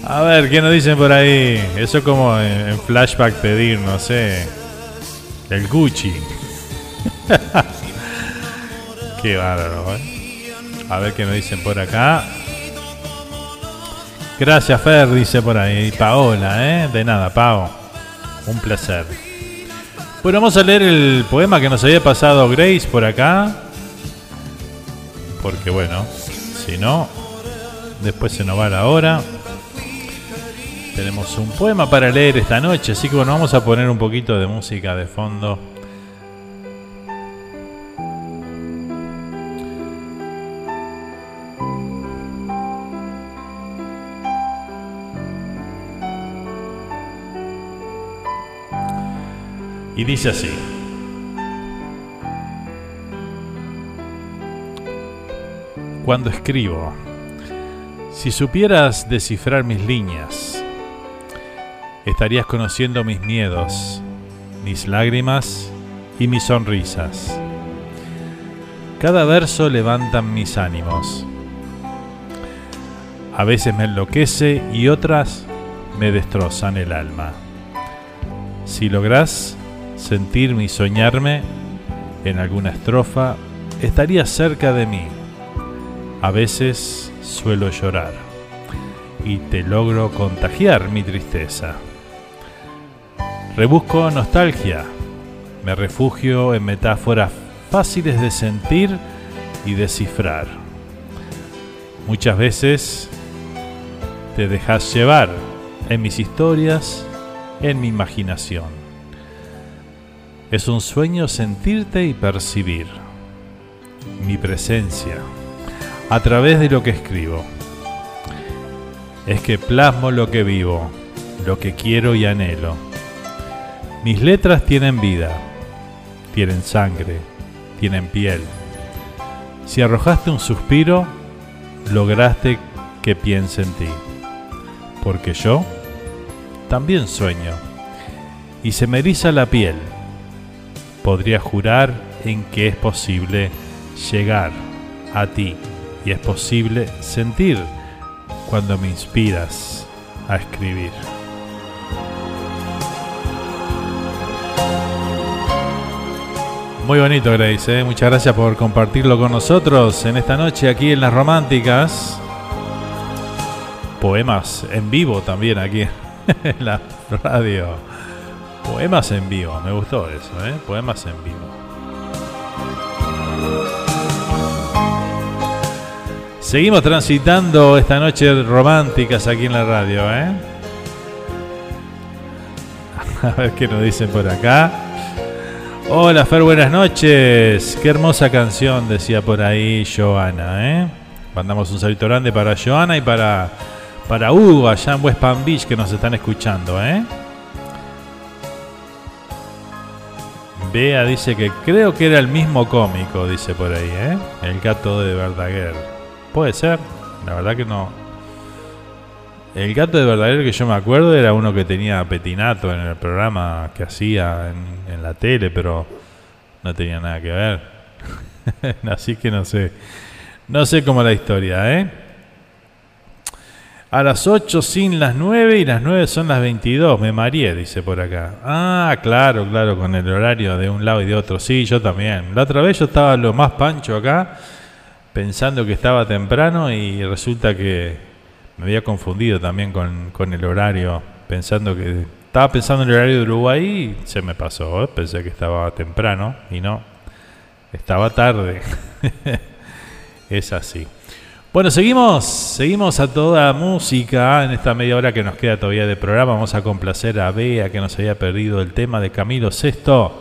A ver, ¿qué nos dicen por ahí? Eso es como en, en flashback pedir, no sé. El Gucci. [laughs] Qué bárbaro, ¿eh? A ver qué nos dicen por acá. Gracias, Fer, dice por ahí. Paola, ¿eh? De nada, Pao. Un placer. Bueno, vamos a leer el poema que nos había pasado Grace por acá. Porque bueno, si no, después se nos va la hora. Tenemos un poema para leer esta noche, así que bueno, vamos a poner un poquito de música de fondo. Y dice así. Cuando escribo, si supieras descifrar mis líneas, estarías conociendo mis miedos, mis lágrimas y mis sonrisas. Cada verso levantan mis ánimos. A veces me enloquece y otras me destrozan el alma. Si lográs sentirme y soñarme en alguna estrofa, estarías cerca de mí. A veces suelo llorar y te logro contagiar mi tristeza. Rebusco nostalgia, me refugio en metáforas fáciles de sentir y descifrar. Muchas veces te dejas llevar en mis historias, en mi imaginación. Es un sueño sentirte y percibir mi presencia a través de lo que escribo. Es que plasmo lo que vivo, lo que quiero y anhelo. Mis letras tienen vida, tienen sangre, tienen piel. Si arrojaste un suspiro, lograste que piense en ti. Porque yo también sueño y se me eriza la piel. Podría jurar en que es posible llegar a ti y es posible sentir cuando me inspiras a escribir. Muy bonito, Grace. ¿eh? Muchas gracias por compartirlo con nosotros en esta noche aquí en Las Románticas. Poemas en vivo también aquí [laughs] en la radio. Poemas en vivo, me gustó eso, ¿eh? Poemas en vivo. Seguimos transitando esta noche románticas aquí en la radio, ¿eh? [laughs] A ver qué nos dicen por acá. Hola Fer, buenas noches. Qué hermosa canción, decía por ahí Joana, ¿eh? Mandamos un saludo grande para Joana y para, para Hugo allá en West Palm Beach que nos están escuchando, ¿eh? Bea dice que creo que era el mismo cómico, dice por ahí, ¿eh? El gato de Verdaguer. Puede ser, la verdad que no. El gato de Verdaguer que yo me acuerdo era uno que tenía petinato en el programa que hacía en, en la tele, pero no tenía nada que ver. [laughs] Así que no sé. No sé cómo la historia, ¿eh? A las 8 sin las 9 y las 9 son las 22. Me mareé, dice por acá. Ah, claro, claro, con el horario de un lado y de otro. Sí, yo también. La otra vez yo estaba lo más pancho acá, pensando que estaba temprano y resulta que me había confundido también con, con el horario, pensando que... Estaba pensando en el horario de Uruguay y se me pasó. ¿eh? Pensé que estaba temprano y no. Estaba tarde. [laughs] es así. Bueno, seguimos, seguimos a toda música en esta media hora que nos queda todavía de programa. Vamos a complacer a Bea que nos había perdido el tema de Camilo VI.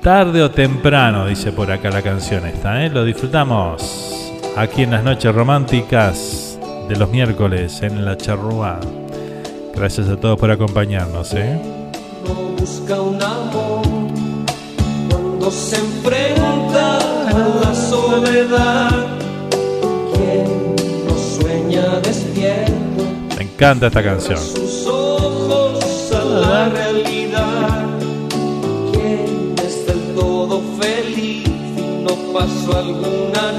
Tarde o temprano, dice por acá la canción esta, ¿eh? Lo disfrutamos aquí en las noches románticas de los miércoles en la charrúa. Gracias a todos por acompañarnos, ¿eh? No busca un amor cuando se enfrenta a la soledad. Me encanta esta canción. sus ojos a la realidad. Es del todo feliz no pasó alguna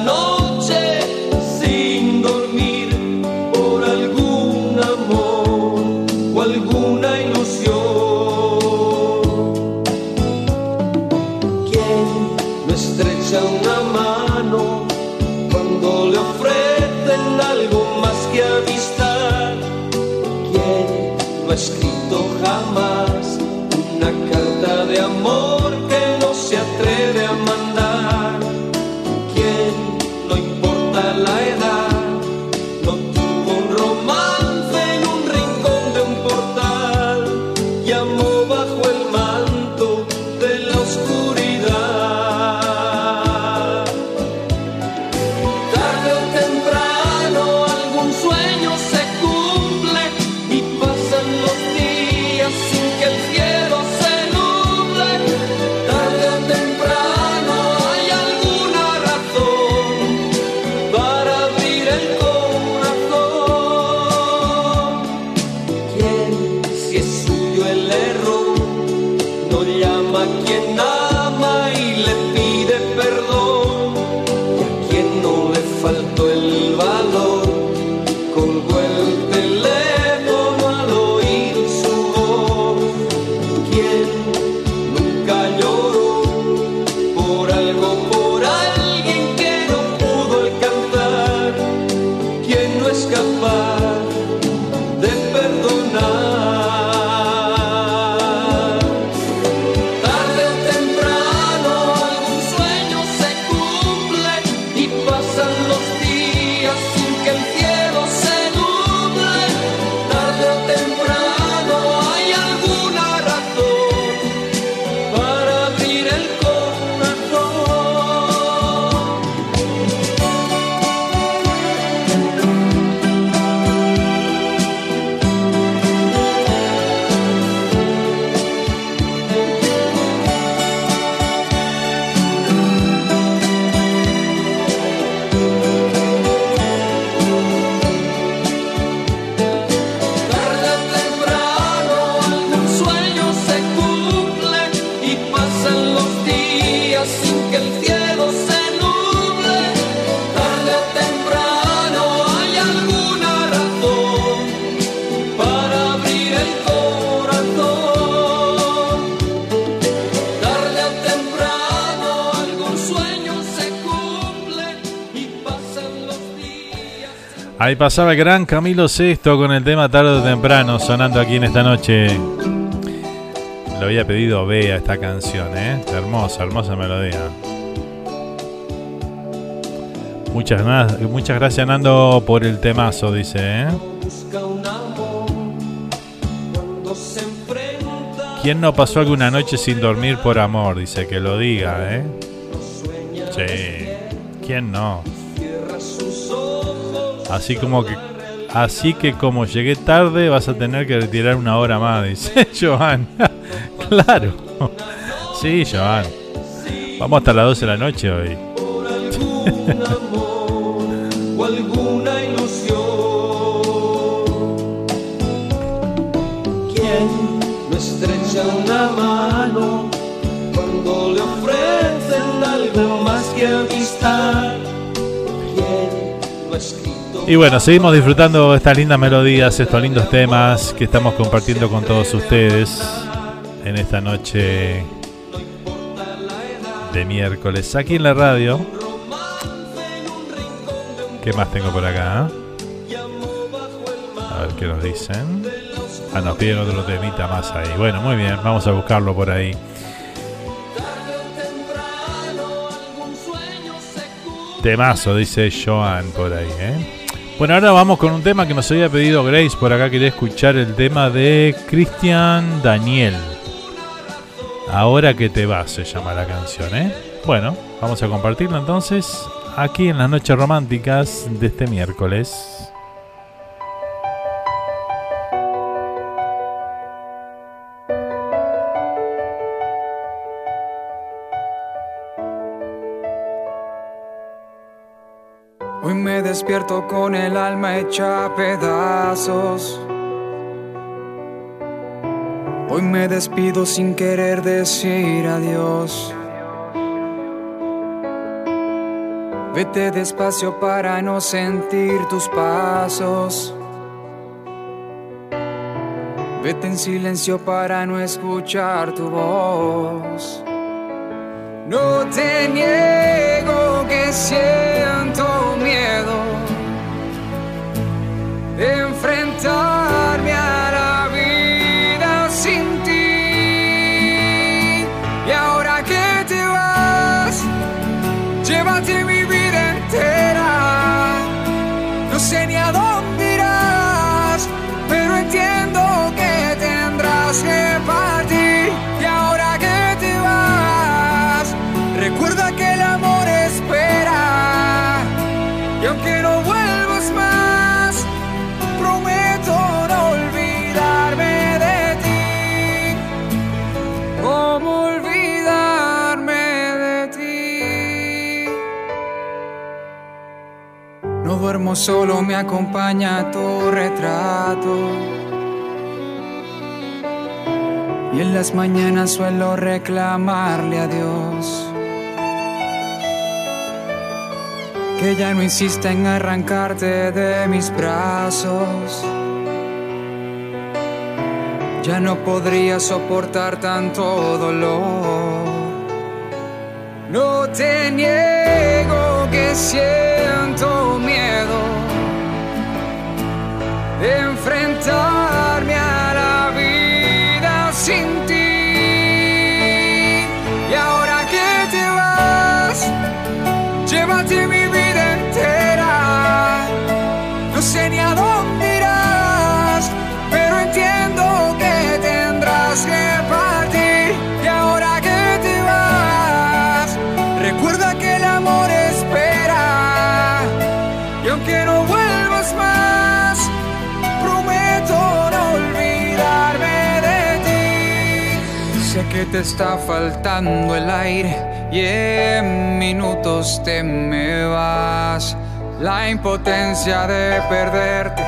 Ahí pasaba el gran Camilo Sesto con el tema tarde o temprano sonando aquí en esta noche. Lo había pedido Bea esta canción, ¿eh? Hermosa, hermosa melodía. Muchas, muchas gracias Nando por el temazo, dice, ¿eh? ¿Quién no pasó alguna noche sin dormir por amor? Dice que lo diga, ¿eh? Sí. ¿Quién no? Así como que así que como llegué tarde vas a tener que retirar una hora más, [laughs] dice Joan. [laughs] claro. Sí, Joan. Vamos hasta las 12 de la noche hoy. por algún amor o alguna ilusión. Y bueno, seguimos disfrutando estas lindas melodías, estos lindos temas que estamos compartiendo con todos ustedes en esta noche de miércoles aquí en la radio. ¿Qué más tengo por acá? A ver qué nos dicen. Ah, nos piden otro temita más ahí. Bueno, muy bien, vamos a buscarlo por ahí. Temazo, dice Joan por ahí, ¿eh? Bueno, ahora vamos con un tema que nos había pedido Grace por acá. Quería escuchar el tema de Cristian Daniel. Ahora que te vas, se llama la canción, ¿eh? Bueno, vamos a compartirlo entonces aquí en las noches románticas de este miércoles. Despierto con el alma hecha a pedazos. Hoy me despido sin querer decir adiós. Vete despacio para no sentir tus pasos. Vete en silencio para no escuchar tu voz. No te niego que siento miedo Duermo solo, me acompaña tu retrato. Y en las mañanas suelo reclamarle a Dios que ya no insista en arrancarte de mis brazos. Ya no podría soportar tanto dolor. No te niego que siento miedo de enfrentarme a la vida sin que te está faltando el aire y en minutos te me vas. La impotencia de perderte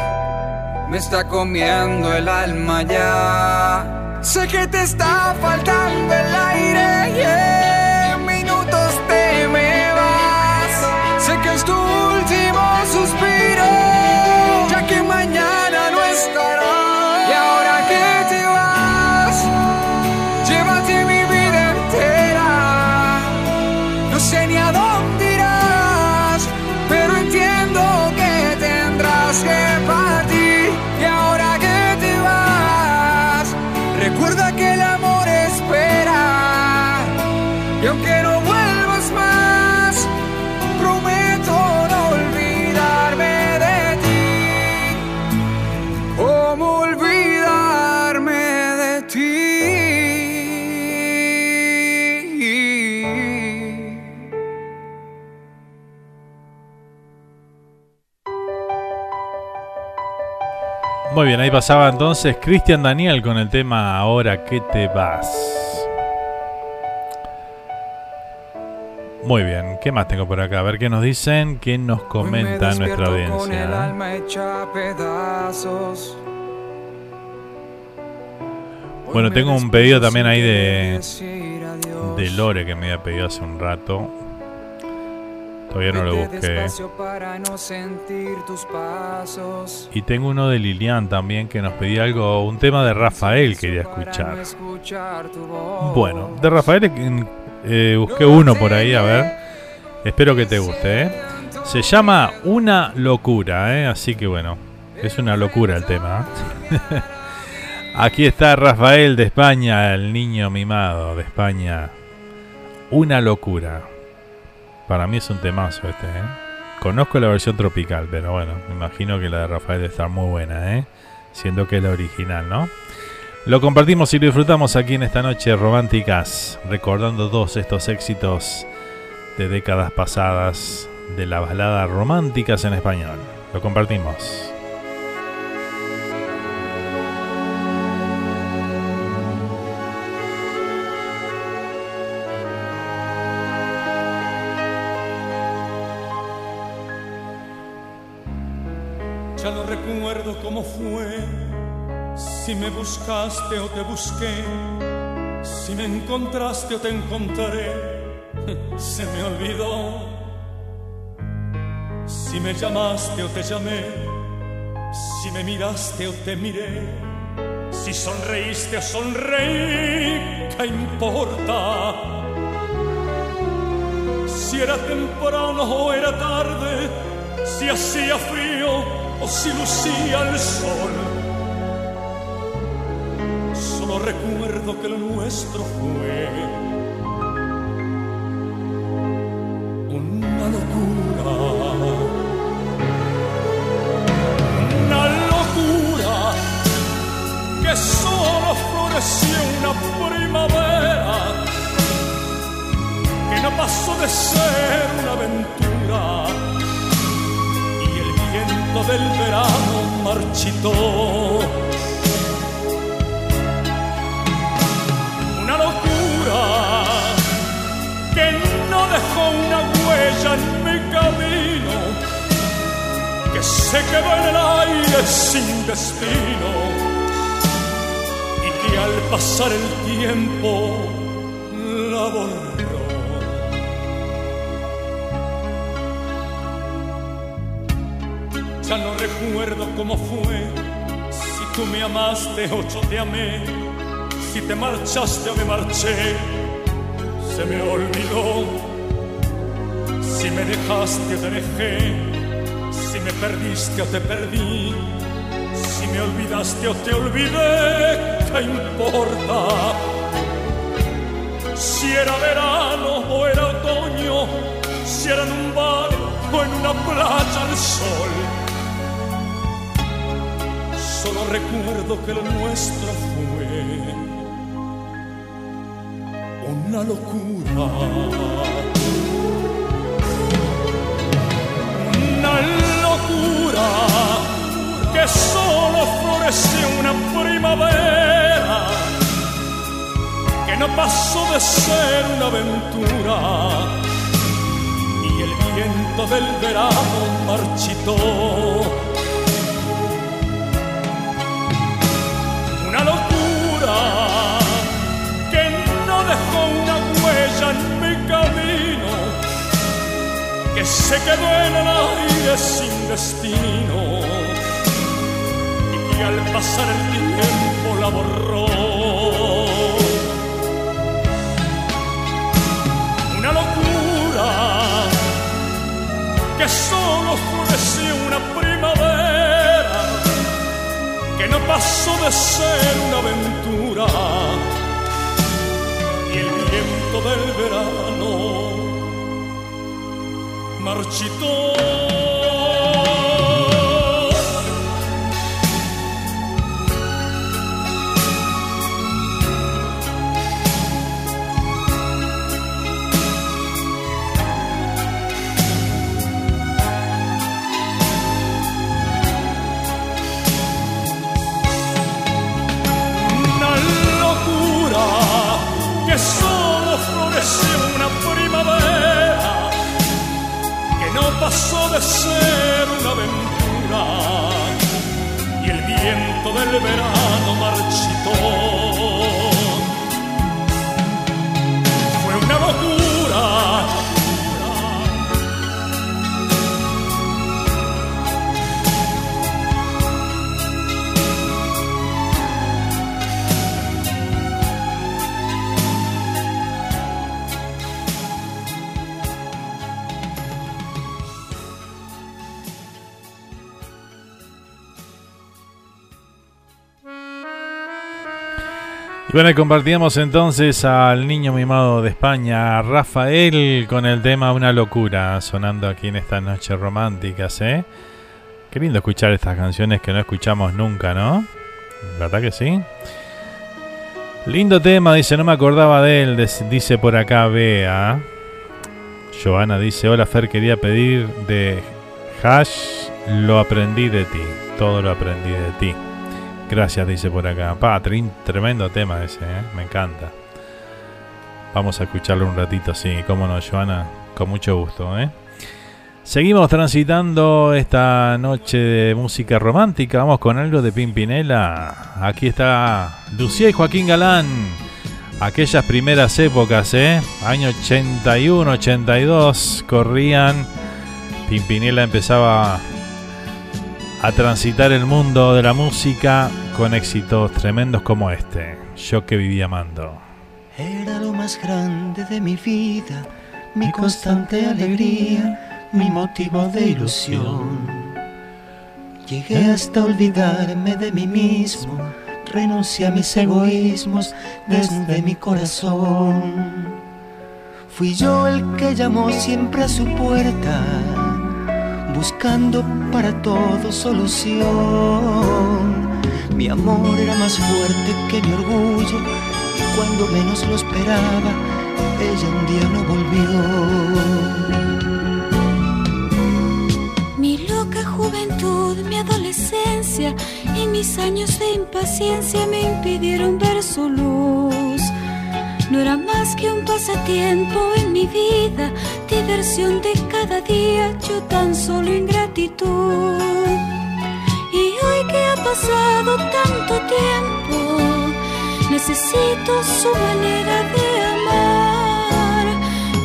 me está comiendo el alma ya. Sé que te está faltando el aire Muy bien, ahí pasaba entonces Cristian Daniel con el tema Ahora que te vas. Muy bien, ¿qué más tengo por acá? A ver qué nos dicen, qué nos comenta nuestra despierto Con el audiencia. alma hecha pedazos. Bueno, tengo un pedido también ahí de, de Lore que me había pedido hace un rato. Todavía no lo busqué. Y tengo uno de Lilian también que nos pedía algo, un tema de Rafael quería escuchar. Bueno, de Rafael eh, busqué uno por ahí, a ver. Espero que te guste, ¿eh? Se llama Una locura, ¿eh? Así que bueno, es una locura el tema. ¿eh? [laughs] Aquí está Rafael de España, el niño mimado de España. Una locura. Para mí es un temazo este, ¿eh? Conozco la versión tropical, pero bueno, me imagino que la de Rafael estar muy buena, ¿eh? Siendo que es la original, ¿no? Lo compartimos y lo disfrutamos aquí en esta noche románticas, recordando todos estos éxitos de décadas pasadas de la balada románticas en español. Lo compartimos. Buscaste o te busqué, si me encontraste o te encontraré, [laughs] se me olvidó. Si me llamaste o te llamé, si me miraste o te miré, si sonreíste o sonreí, ¿qué importa? Si era temprano o era tarde, si hacía frío o si lucía el sol. Solo recuerdo que lo nuestro fue una locura. Una locura que solo floreció una primavera que no pasó de ser una aventura y el viento del verano marchitó. Que no dejó una huella en mi camino, que se quedó en el aire sin destino y que al pasar el tiempo la borró. Ya no recuerdo cómo fue, si tú me amaste o yo te amé, si te marchaste o me marché, se me olvidó. Si me dejaste o te dejé, si me perdiste o te perdí, si me olvidaste o te olvidé, ¿qué importa? Si era verano o era otoño, si era en un bar o en una playa al sol. Solo recuerdo que lo nuestro fue una locura. Una locura que solo floreció una primavera que no pasó de ser una aventura y el viento del verano marchitó. Una locura que se quedó en el aire sin destino y que al pasar el tiempo la borró. Una locura que solo floreció una primavera que no pasó de ser una aventura y el viento del verano marchitó. Pasó de ser una aventura y el viento del verano marchitó. Fue una locura Y bueno, compartíamos entonces al niño mimado de España, Rafael, con el tema Una locura, sonando aquí en estas noches románticas, ¿eh? Qué lindo escuchar estas canciones que no escuchamos nunca, ¿no? ¿Verdad que sí? Lindo tema, dice, no me acordaba de él, dice por acá Bea. Joana dice, hola Fer, quería pedir de Hash, lo aprendí de ti, todo lo aprendí de ti. Gracias, dice por acá. Pa, tremendo tema ese, ¿eh? me encanta. Vamos a escucharlo un ratito, sí, cómo no, Joana, con mucho gusto. ¿eh? Seguimos transitando esta noche de música romántica. Vamos con algo de Pimpinela. Aquí está Lucía y Joaquín Galán. Aquellas primeras épocas, ¿eh? Año 81, 82, corrían. Pimpinela empezaba a transitar el mundo de la música con éxitos tremendos como este, Yo que vivía amando. Era lo más grande de mi vida, mi constante alegría, mi motivo de ilusión. Llegué hasta olvidarme de mí mismo, renuncié a mis egoísmos desde mi corazón. Fui yo el que llamó siempre a su puerta buscando para todo solución. Mi amor era más fuerte que mi orgullo y cuando menos lo esperaba, ella un día no volvió. Mi loca juventud, mi adolescencia y mis años de impaciencia me impidieron ver su luz no era más que un pasatiempo en mi vida, diversión de cada día, yo tan solo ingratitud. Y hoy que ha pasado tanto tiempo, necesito su manera de amar.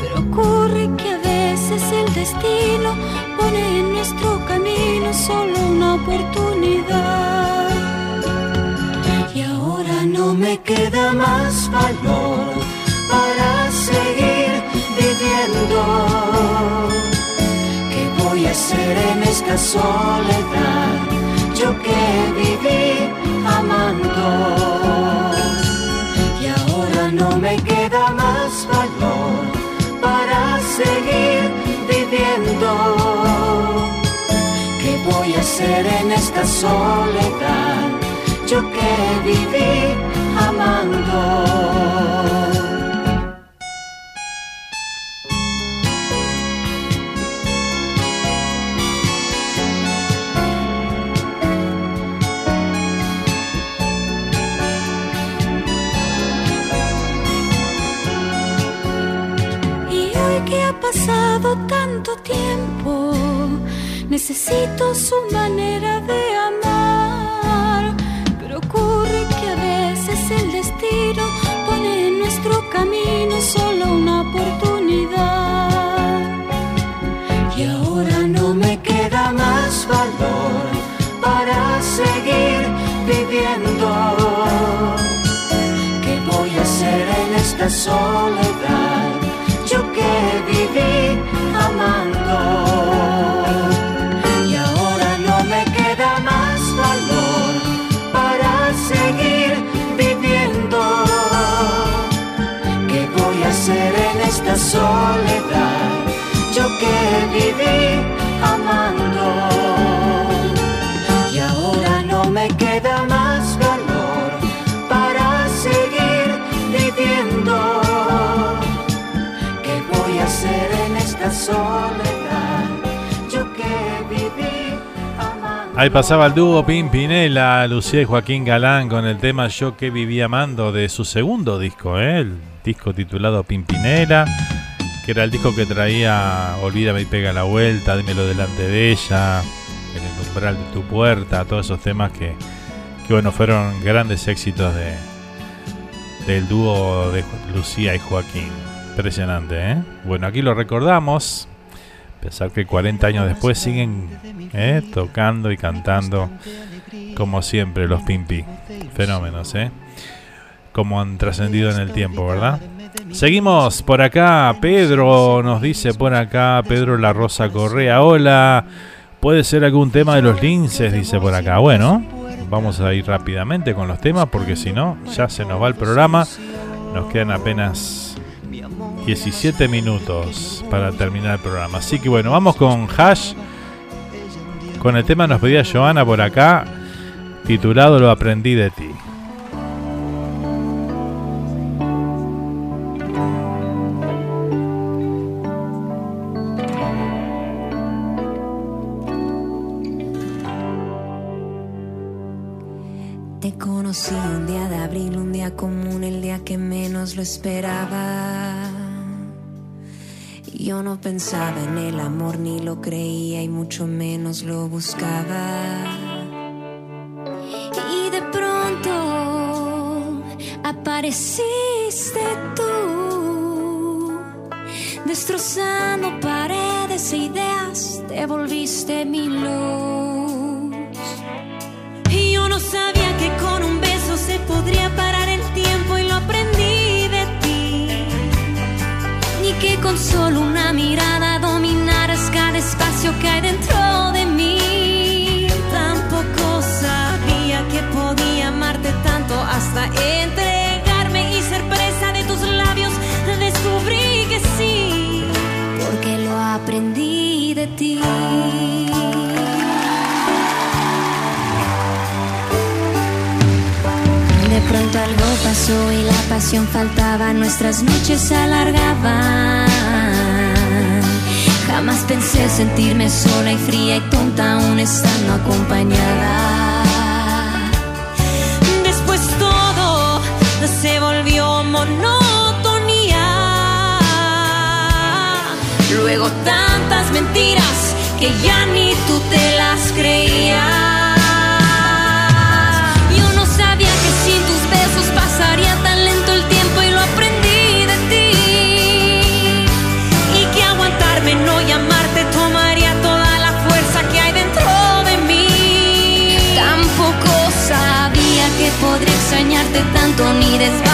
Pero ocurre que a veces el destino pone en nuestro camino solo una oportunidad. No me queda más valor para seguir viviendo. ¿Qué voy a hacer en esta soledad? Yo que viví amando. Y ahora no me queda más valor para seguir viviendo. ¿Qué voy a hacer en esta soledad? Yo que viví amando. tanto tiempo. Necesito su manera de amar. Veces el destino pone en nuestro camino solo una oportunidad. Y ahora no me queda más valor para seguir viviendo. ¿Qué voy a hacer en esta soledad? Yo que viví soledad? Yo que viví amando. Ahí pasaba el dúo Pimpinela, Lucía y Joaquín Galán con el tema Yo que vivía amando de su segundo disco, ¿eh? el disco titulado Pimpinela, que era el disco que traía Olvídame y pega la vuelta, Dímelo delante de ella, En el umbral de tu puerta, todos esos temas que, que bueno, fueron grandes éxitos de, del dúo de Lucía y Joaquín. Impresionante, ¿eh? Bueno, aquí lo recordamos. Pensar que 40 años después siguen ¿eh? tocando y cantando como siempre los Pimpi. Fenómenos, ¿eh? Como han trascendido en el tiempo, ¿verdad? Seguimos por acá. Pedro nos dice por acá. Pedro La Rosa Correa. Hola. Puede ser algún tema de los linces, dice por acá. Bueno, vamos a ir rápidamente con los temas porque si no, ya se nos va el programa. Nos quedan apenas 17 minutos para terminar el programa. Así que bueno, vamos con Hash. Con el tema nos pedía Joana por acá, titulado Lo aprendí de ti. Te conocí un día de abril, un día común, el día que menos lo esperaba. Yo no pensaba en el amor, ni lo creía y mucho menos lo buscaba. Y de pronto apareciste tú, destrozando paredes e ideas, te volviste mi luz. Y yo no sabía que con un beso se podría parar con solo una mirada dominaras cada espacio que hay dentro de mí. Tampoco sabía que podía amarte tanto hasta entregarme y ser presa de tus labios. Descubrí que sí, porque lo aprendí de ti. De pronto algo pasó y la pasión faltaba, nuestras noches se alargaban. Pensé sentirme sola y fría y tonta aún estando acompañada. Después todo se volvió monotonía. Luego tantas mentiras que ya ni tú te las creías. Tanto ni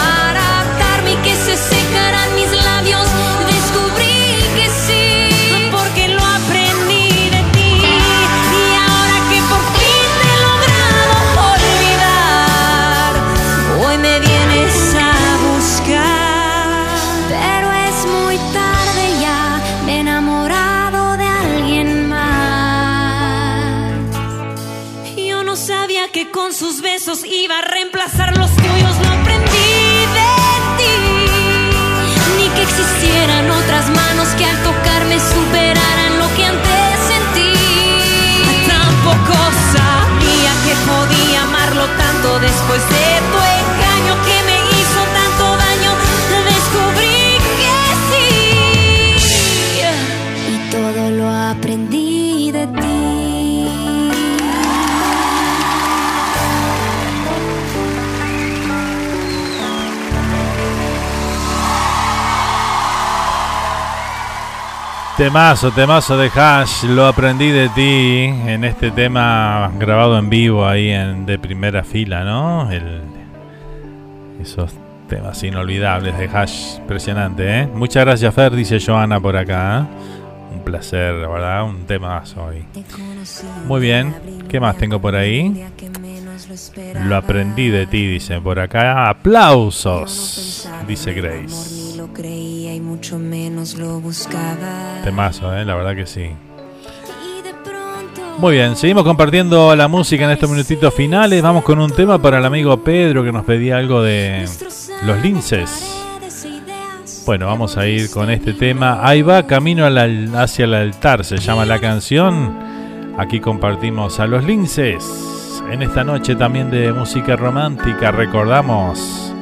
tanto después Temazo, temazo de Hash, lo aprendí de ti en este tema grabado en vivo ahí en de primera fila, ¿no? El, esos temas inolvidables de Hash, impresionante, ¿eh? Muchas gracias Fer, dice Joana por acá. ¿eh? Un placer, la verdad, un temazo hoy. Muy bien, ¿qué más tengo por ahí? Lo aprendí de ti, dice por acá. Aplausos, dice Grace. Y mucho menos lo buscaba. Temazo, ¿eh? la verdad que sí. Muy bien, seguimos compartiendo la música en estos minutitos finales. Vamos con un tema para el amigo Pedro que nos pedía algo de los linces. Bueno, vamos a ir con este tema. Ahí va, Camino al- hacia el altar, se llama la canción. Aquí compartimos a los linces. En esta noche también de música romántica recordamos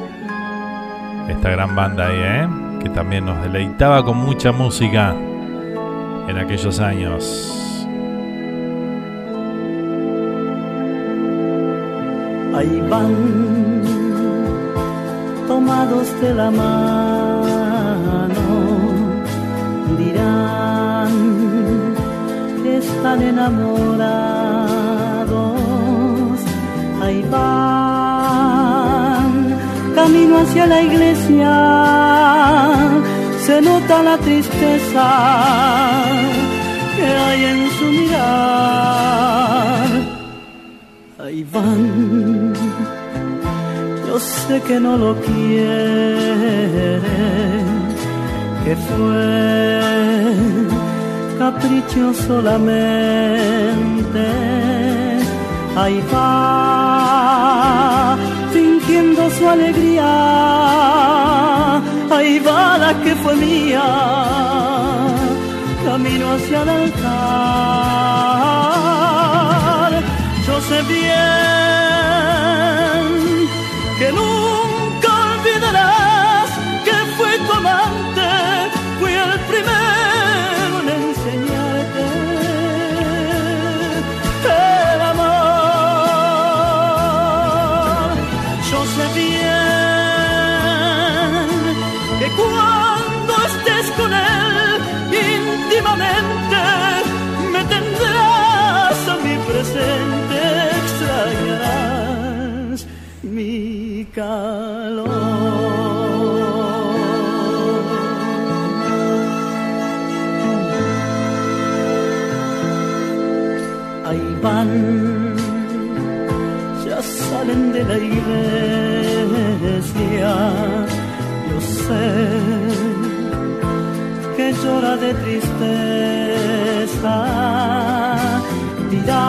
esta gran banda ahí, ¿eh? Que también nos deleitaba con mucha música en aquellos años. Ahí van, tomados de la mano, dirán que están enamorados. Ahí van, camino hacia la iglesia, se nota la tristeza que hay en su mirar. Ahí van, yo sé que no lo quiere, que fue capricho solamente. Ahí va, fingiendo su alegría, ahí va la que fue mía, camino hacia el altar. Yo sé bien que nunca olvidarás calor. Ahí van, ya salen de la iglesia, yo sé que llora de tristeza. Dirán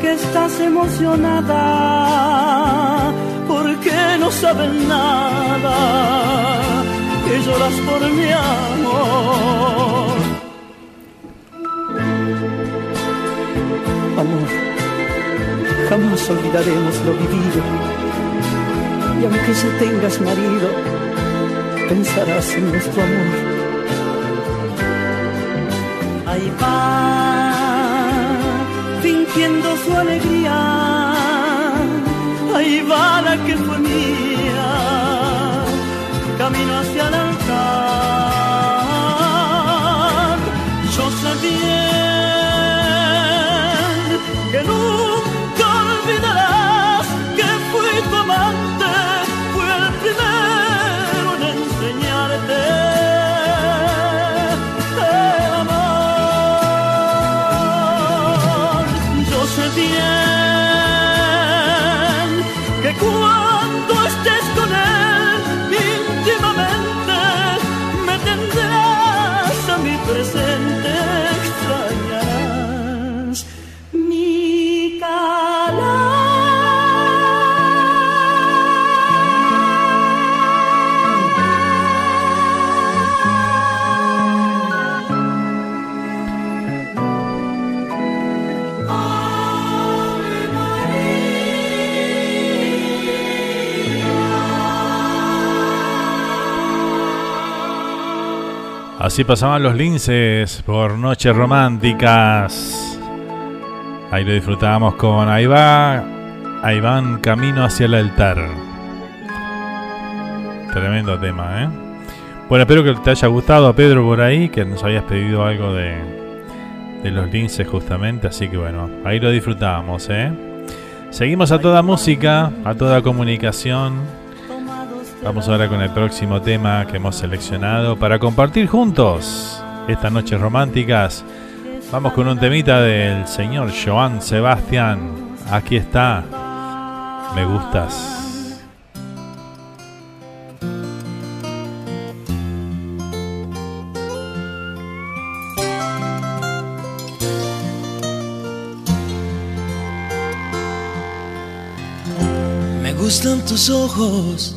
que estás emocionada no saben nada, que lloras por mi amor. Amor, jamás olvidaremos lo vivido. Y aunque ya tengas marido, pensarás en nuestro amor. Ahí va, fingiendo su alegría. Ahí va la que fue mía, camino hacia el altar. Yo sé a mi Así pasaban los linces por noches románticas. Ahí lo disfrutábamos con Ahí va, ahí van camino hacia el altar. Tremendo tema, ¿eh? Bueno, espero que te haya gustado a Pedro por ahí, que nos habías pedido algo de, de los linces justamente, así que bueno, ahí lo disfrutábamos, ¿eh? Seguimos a toda música, a toda comunicación. Vamos ahora con el próximo tema que hemos seleccionado para compartir juntos estas noches románticas. Vamos con un temita del señor Joan Sebastián. Aquí está. Me gustas. Me gustan tus ojos,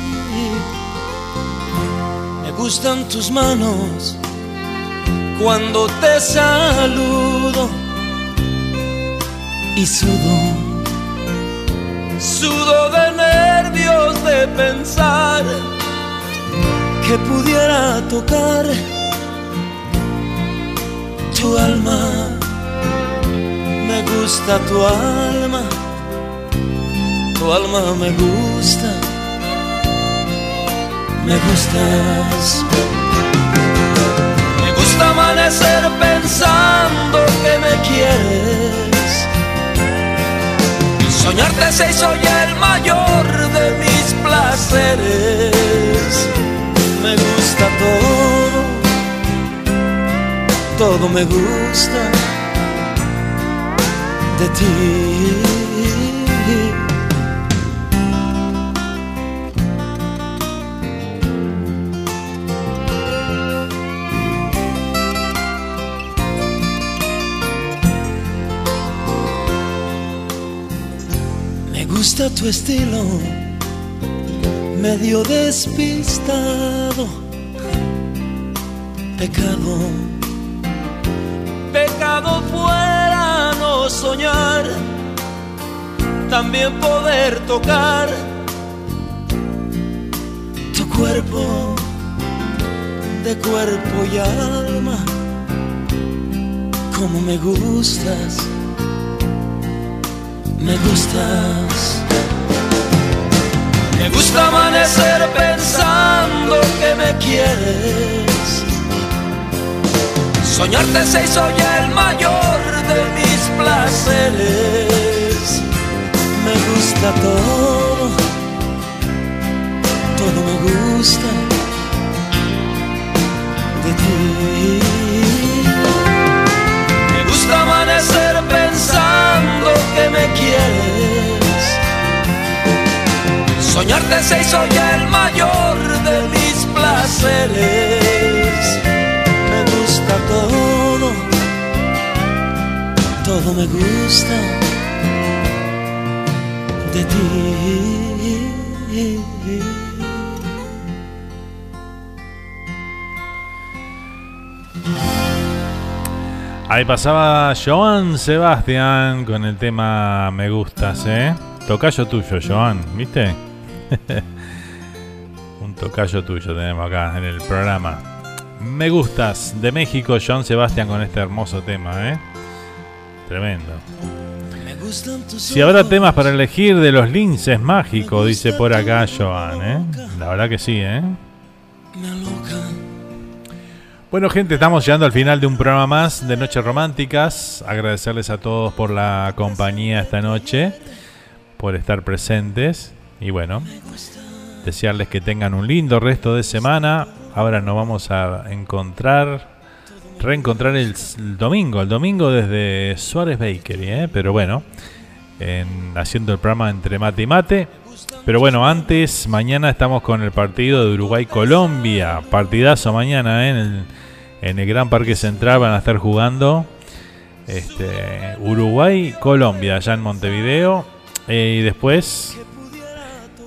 Gustan tus manos cuando te saludo y sudo, sudo de nervios de pensar que pudiera tocar tu alma. Me gusta tu alma tu alma me gusta, me gustas. Me gusta amanecer pensando que me quieres. Soñarte se hizo ya el mayor de mis placeres. Me gusta todo, todo me gusta de ti. Gusta tu estilo, medio despistado, pecado, pecado fuera no soñar, también poder tocar. Tu cuerpo de cuerpo y alma, como me gustas me gustas. Me gusta amanecer pensando que me quieres. Soñarte se hizo ya el mayor de mis placeres. Me gusta todo, todo me gusta de ti. Me gusta amanecer que me quieres. Soñarte se hizo ya el mayor de mis placeres. Me gusta todo, todo me gusta de ti. Ahí pasaba Joan Sebastián con el tema Me gustas, ¿eh? Tocayo tuyo, Joan, ¿viste? [laughs] Un tocayo tuyo tenemos acá en el programa. Me gustas de México, Joan Sebastián con este hermoso tema, ¿eh? Tremendo. Si habrá temas para elegir de los linces mágicos, dice por acá Joan, ¿eh? La verdad que sí, ¿eh? Bueno, gente, estamos llegando al final de un programa más de Noches Románticas. Agradecerles a todos por la compañía esta noche, por estar presentes. Y bueno, desearles que tengan un lindo resto de semana. Ahora nos vamos a encontrar, reencontrar el, domingo, el domingo desde Suárez Bakery, ¿eh? pero bueno, en, haciendo el programa entre mate y mate. Pero bueno, antes, mañana estamos con el partido de Uruguay-Colombia. Partidazo mañana ¿eh? en, el, en el Gran Parque Central van a estar jugando este, Uruguay-Colombia allá en Montevideo. Eh, y después,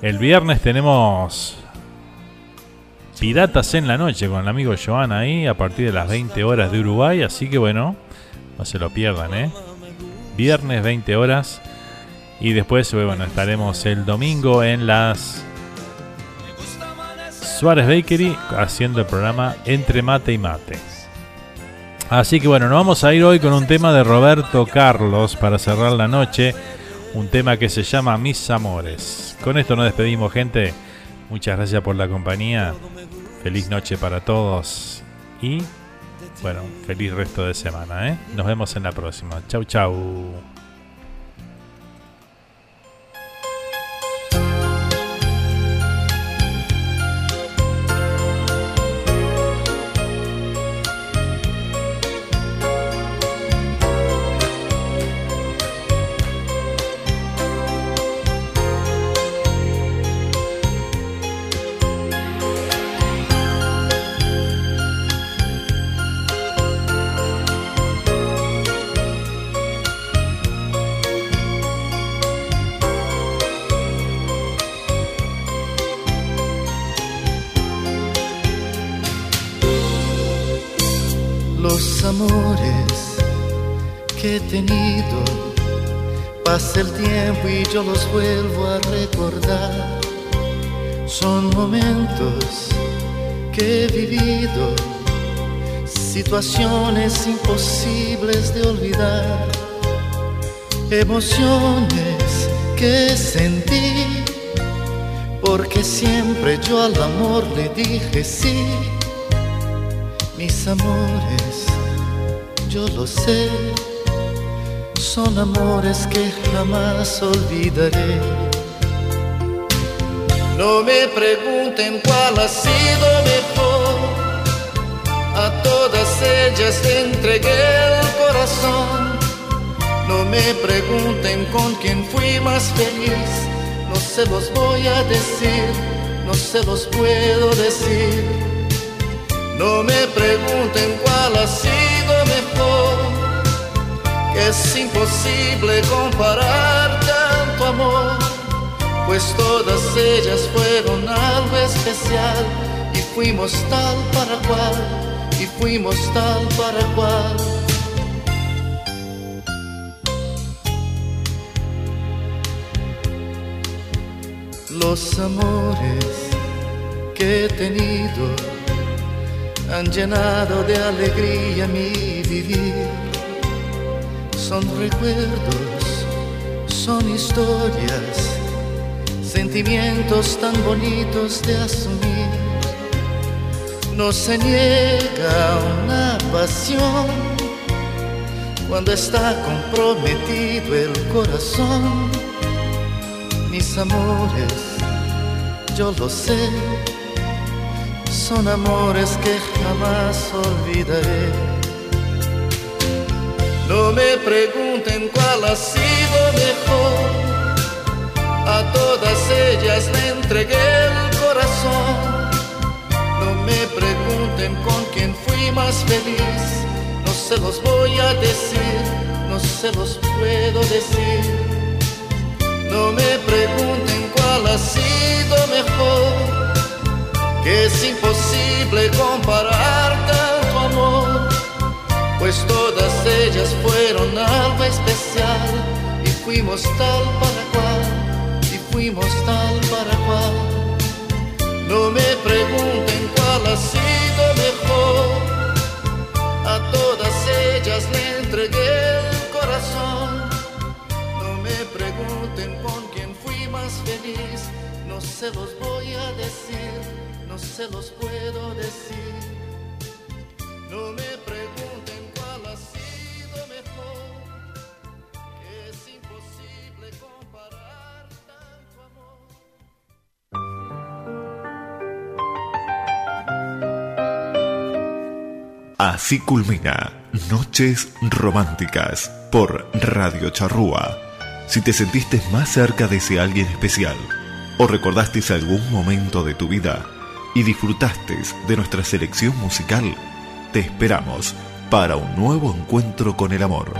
el viernes tenemos Piratas en la noche con el amigo Joan ahí a partir de las 20 horas de Uruguay. Así que bueno, no se lo pierdan, ¿eh? Viernes 20 horas. Y después, bueno, estaremos el domingo en las Suárez Bakery haciendo el programa Entre Mate y Mate. Así que bueno, nos vamos a ir hoy con un tema de Roberto Carlos para cerrar la noche. Un tema que se llama Mis Amores. Con esto nos despedimos, gente. Muchas gracias por la compañía. Feliz noche para todos. Y bueno, feliz resto de semana. ¿eh? Nos vemos en la próxima. Chau, chau. Pasa el tiempo y yo los vuelvo a recordar. Son momentos que he vivido, situaciones imposibles de olvidar, emociones que sentí, porque siempre yo al amor le dije sí. Mis amores, yo lo sé, son amores que jamás olvidaré. No me pregunten cuál ha sido mejor, a todas ellas entregué el corazón. No me pregunten con quién fui más feliz, no se los voy a decir, no se los puedo decir. No me pregunten cuál ha sido es imposible comparar tanto amor, pues todas ellas fueron algo especial y fuimos tal para cual, y fuimos tal para cual. Los amores que he tenido han llenado de alegría mi vivir. Son recuerdos, son historias, sentimientos tan bonitos de asumir. No se niega una pasión cuando está comprometido el corazón. Mis amores, yo lo sé son amores que jamás olvidaré. No me pregunten cuál ha sido mejor, a todas ellas le entregué el corazón. No me pregunten con quién fui más feliz, no se los voy a decir, no se los puedo decir. No me pregunten cuál ha sido mejor que es imposible comparar tanto amor, pues todas ellas fueron algo especial y fuimos tal para cual, y fuimos tal para cual. No me pregunten cuál ha sido mejor, a todas ellas le entregué el corazón. No me pregunten con quién fui más feliz, no se los voy a decir no se los puedo decir. No me Así culmina Noches Románticas por Radio Charrúa. Si te sentiste más cerca de ese alguien especial o recordaste algún momento de tu vida y disfrutaste de nuestra selección musical, te esperamos para un nuevo encuentro con el amor.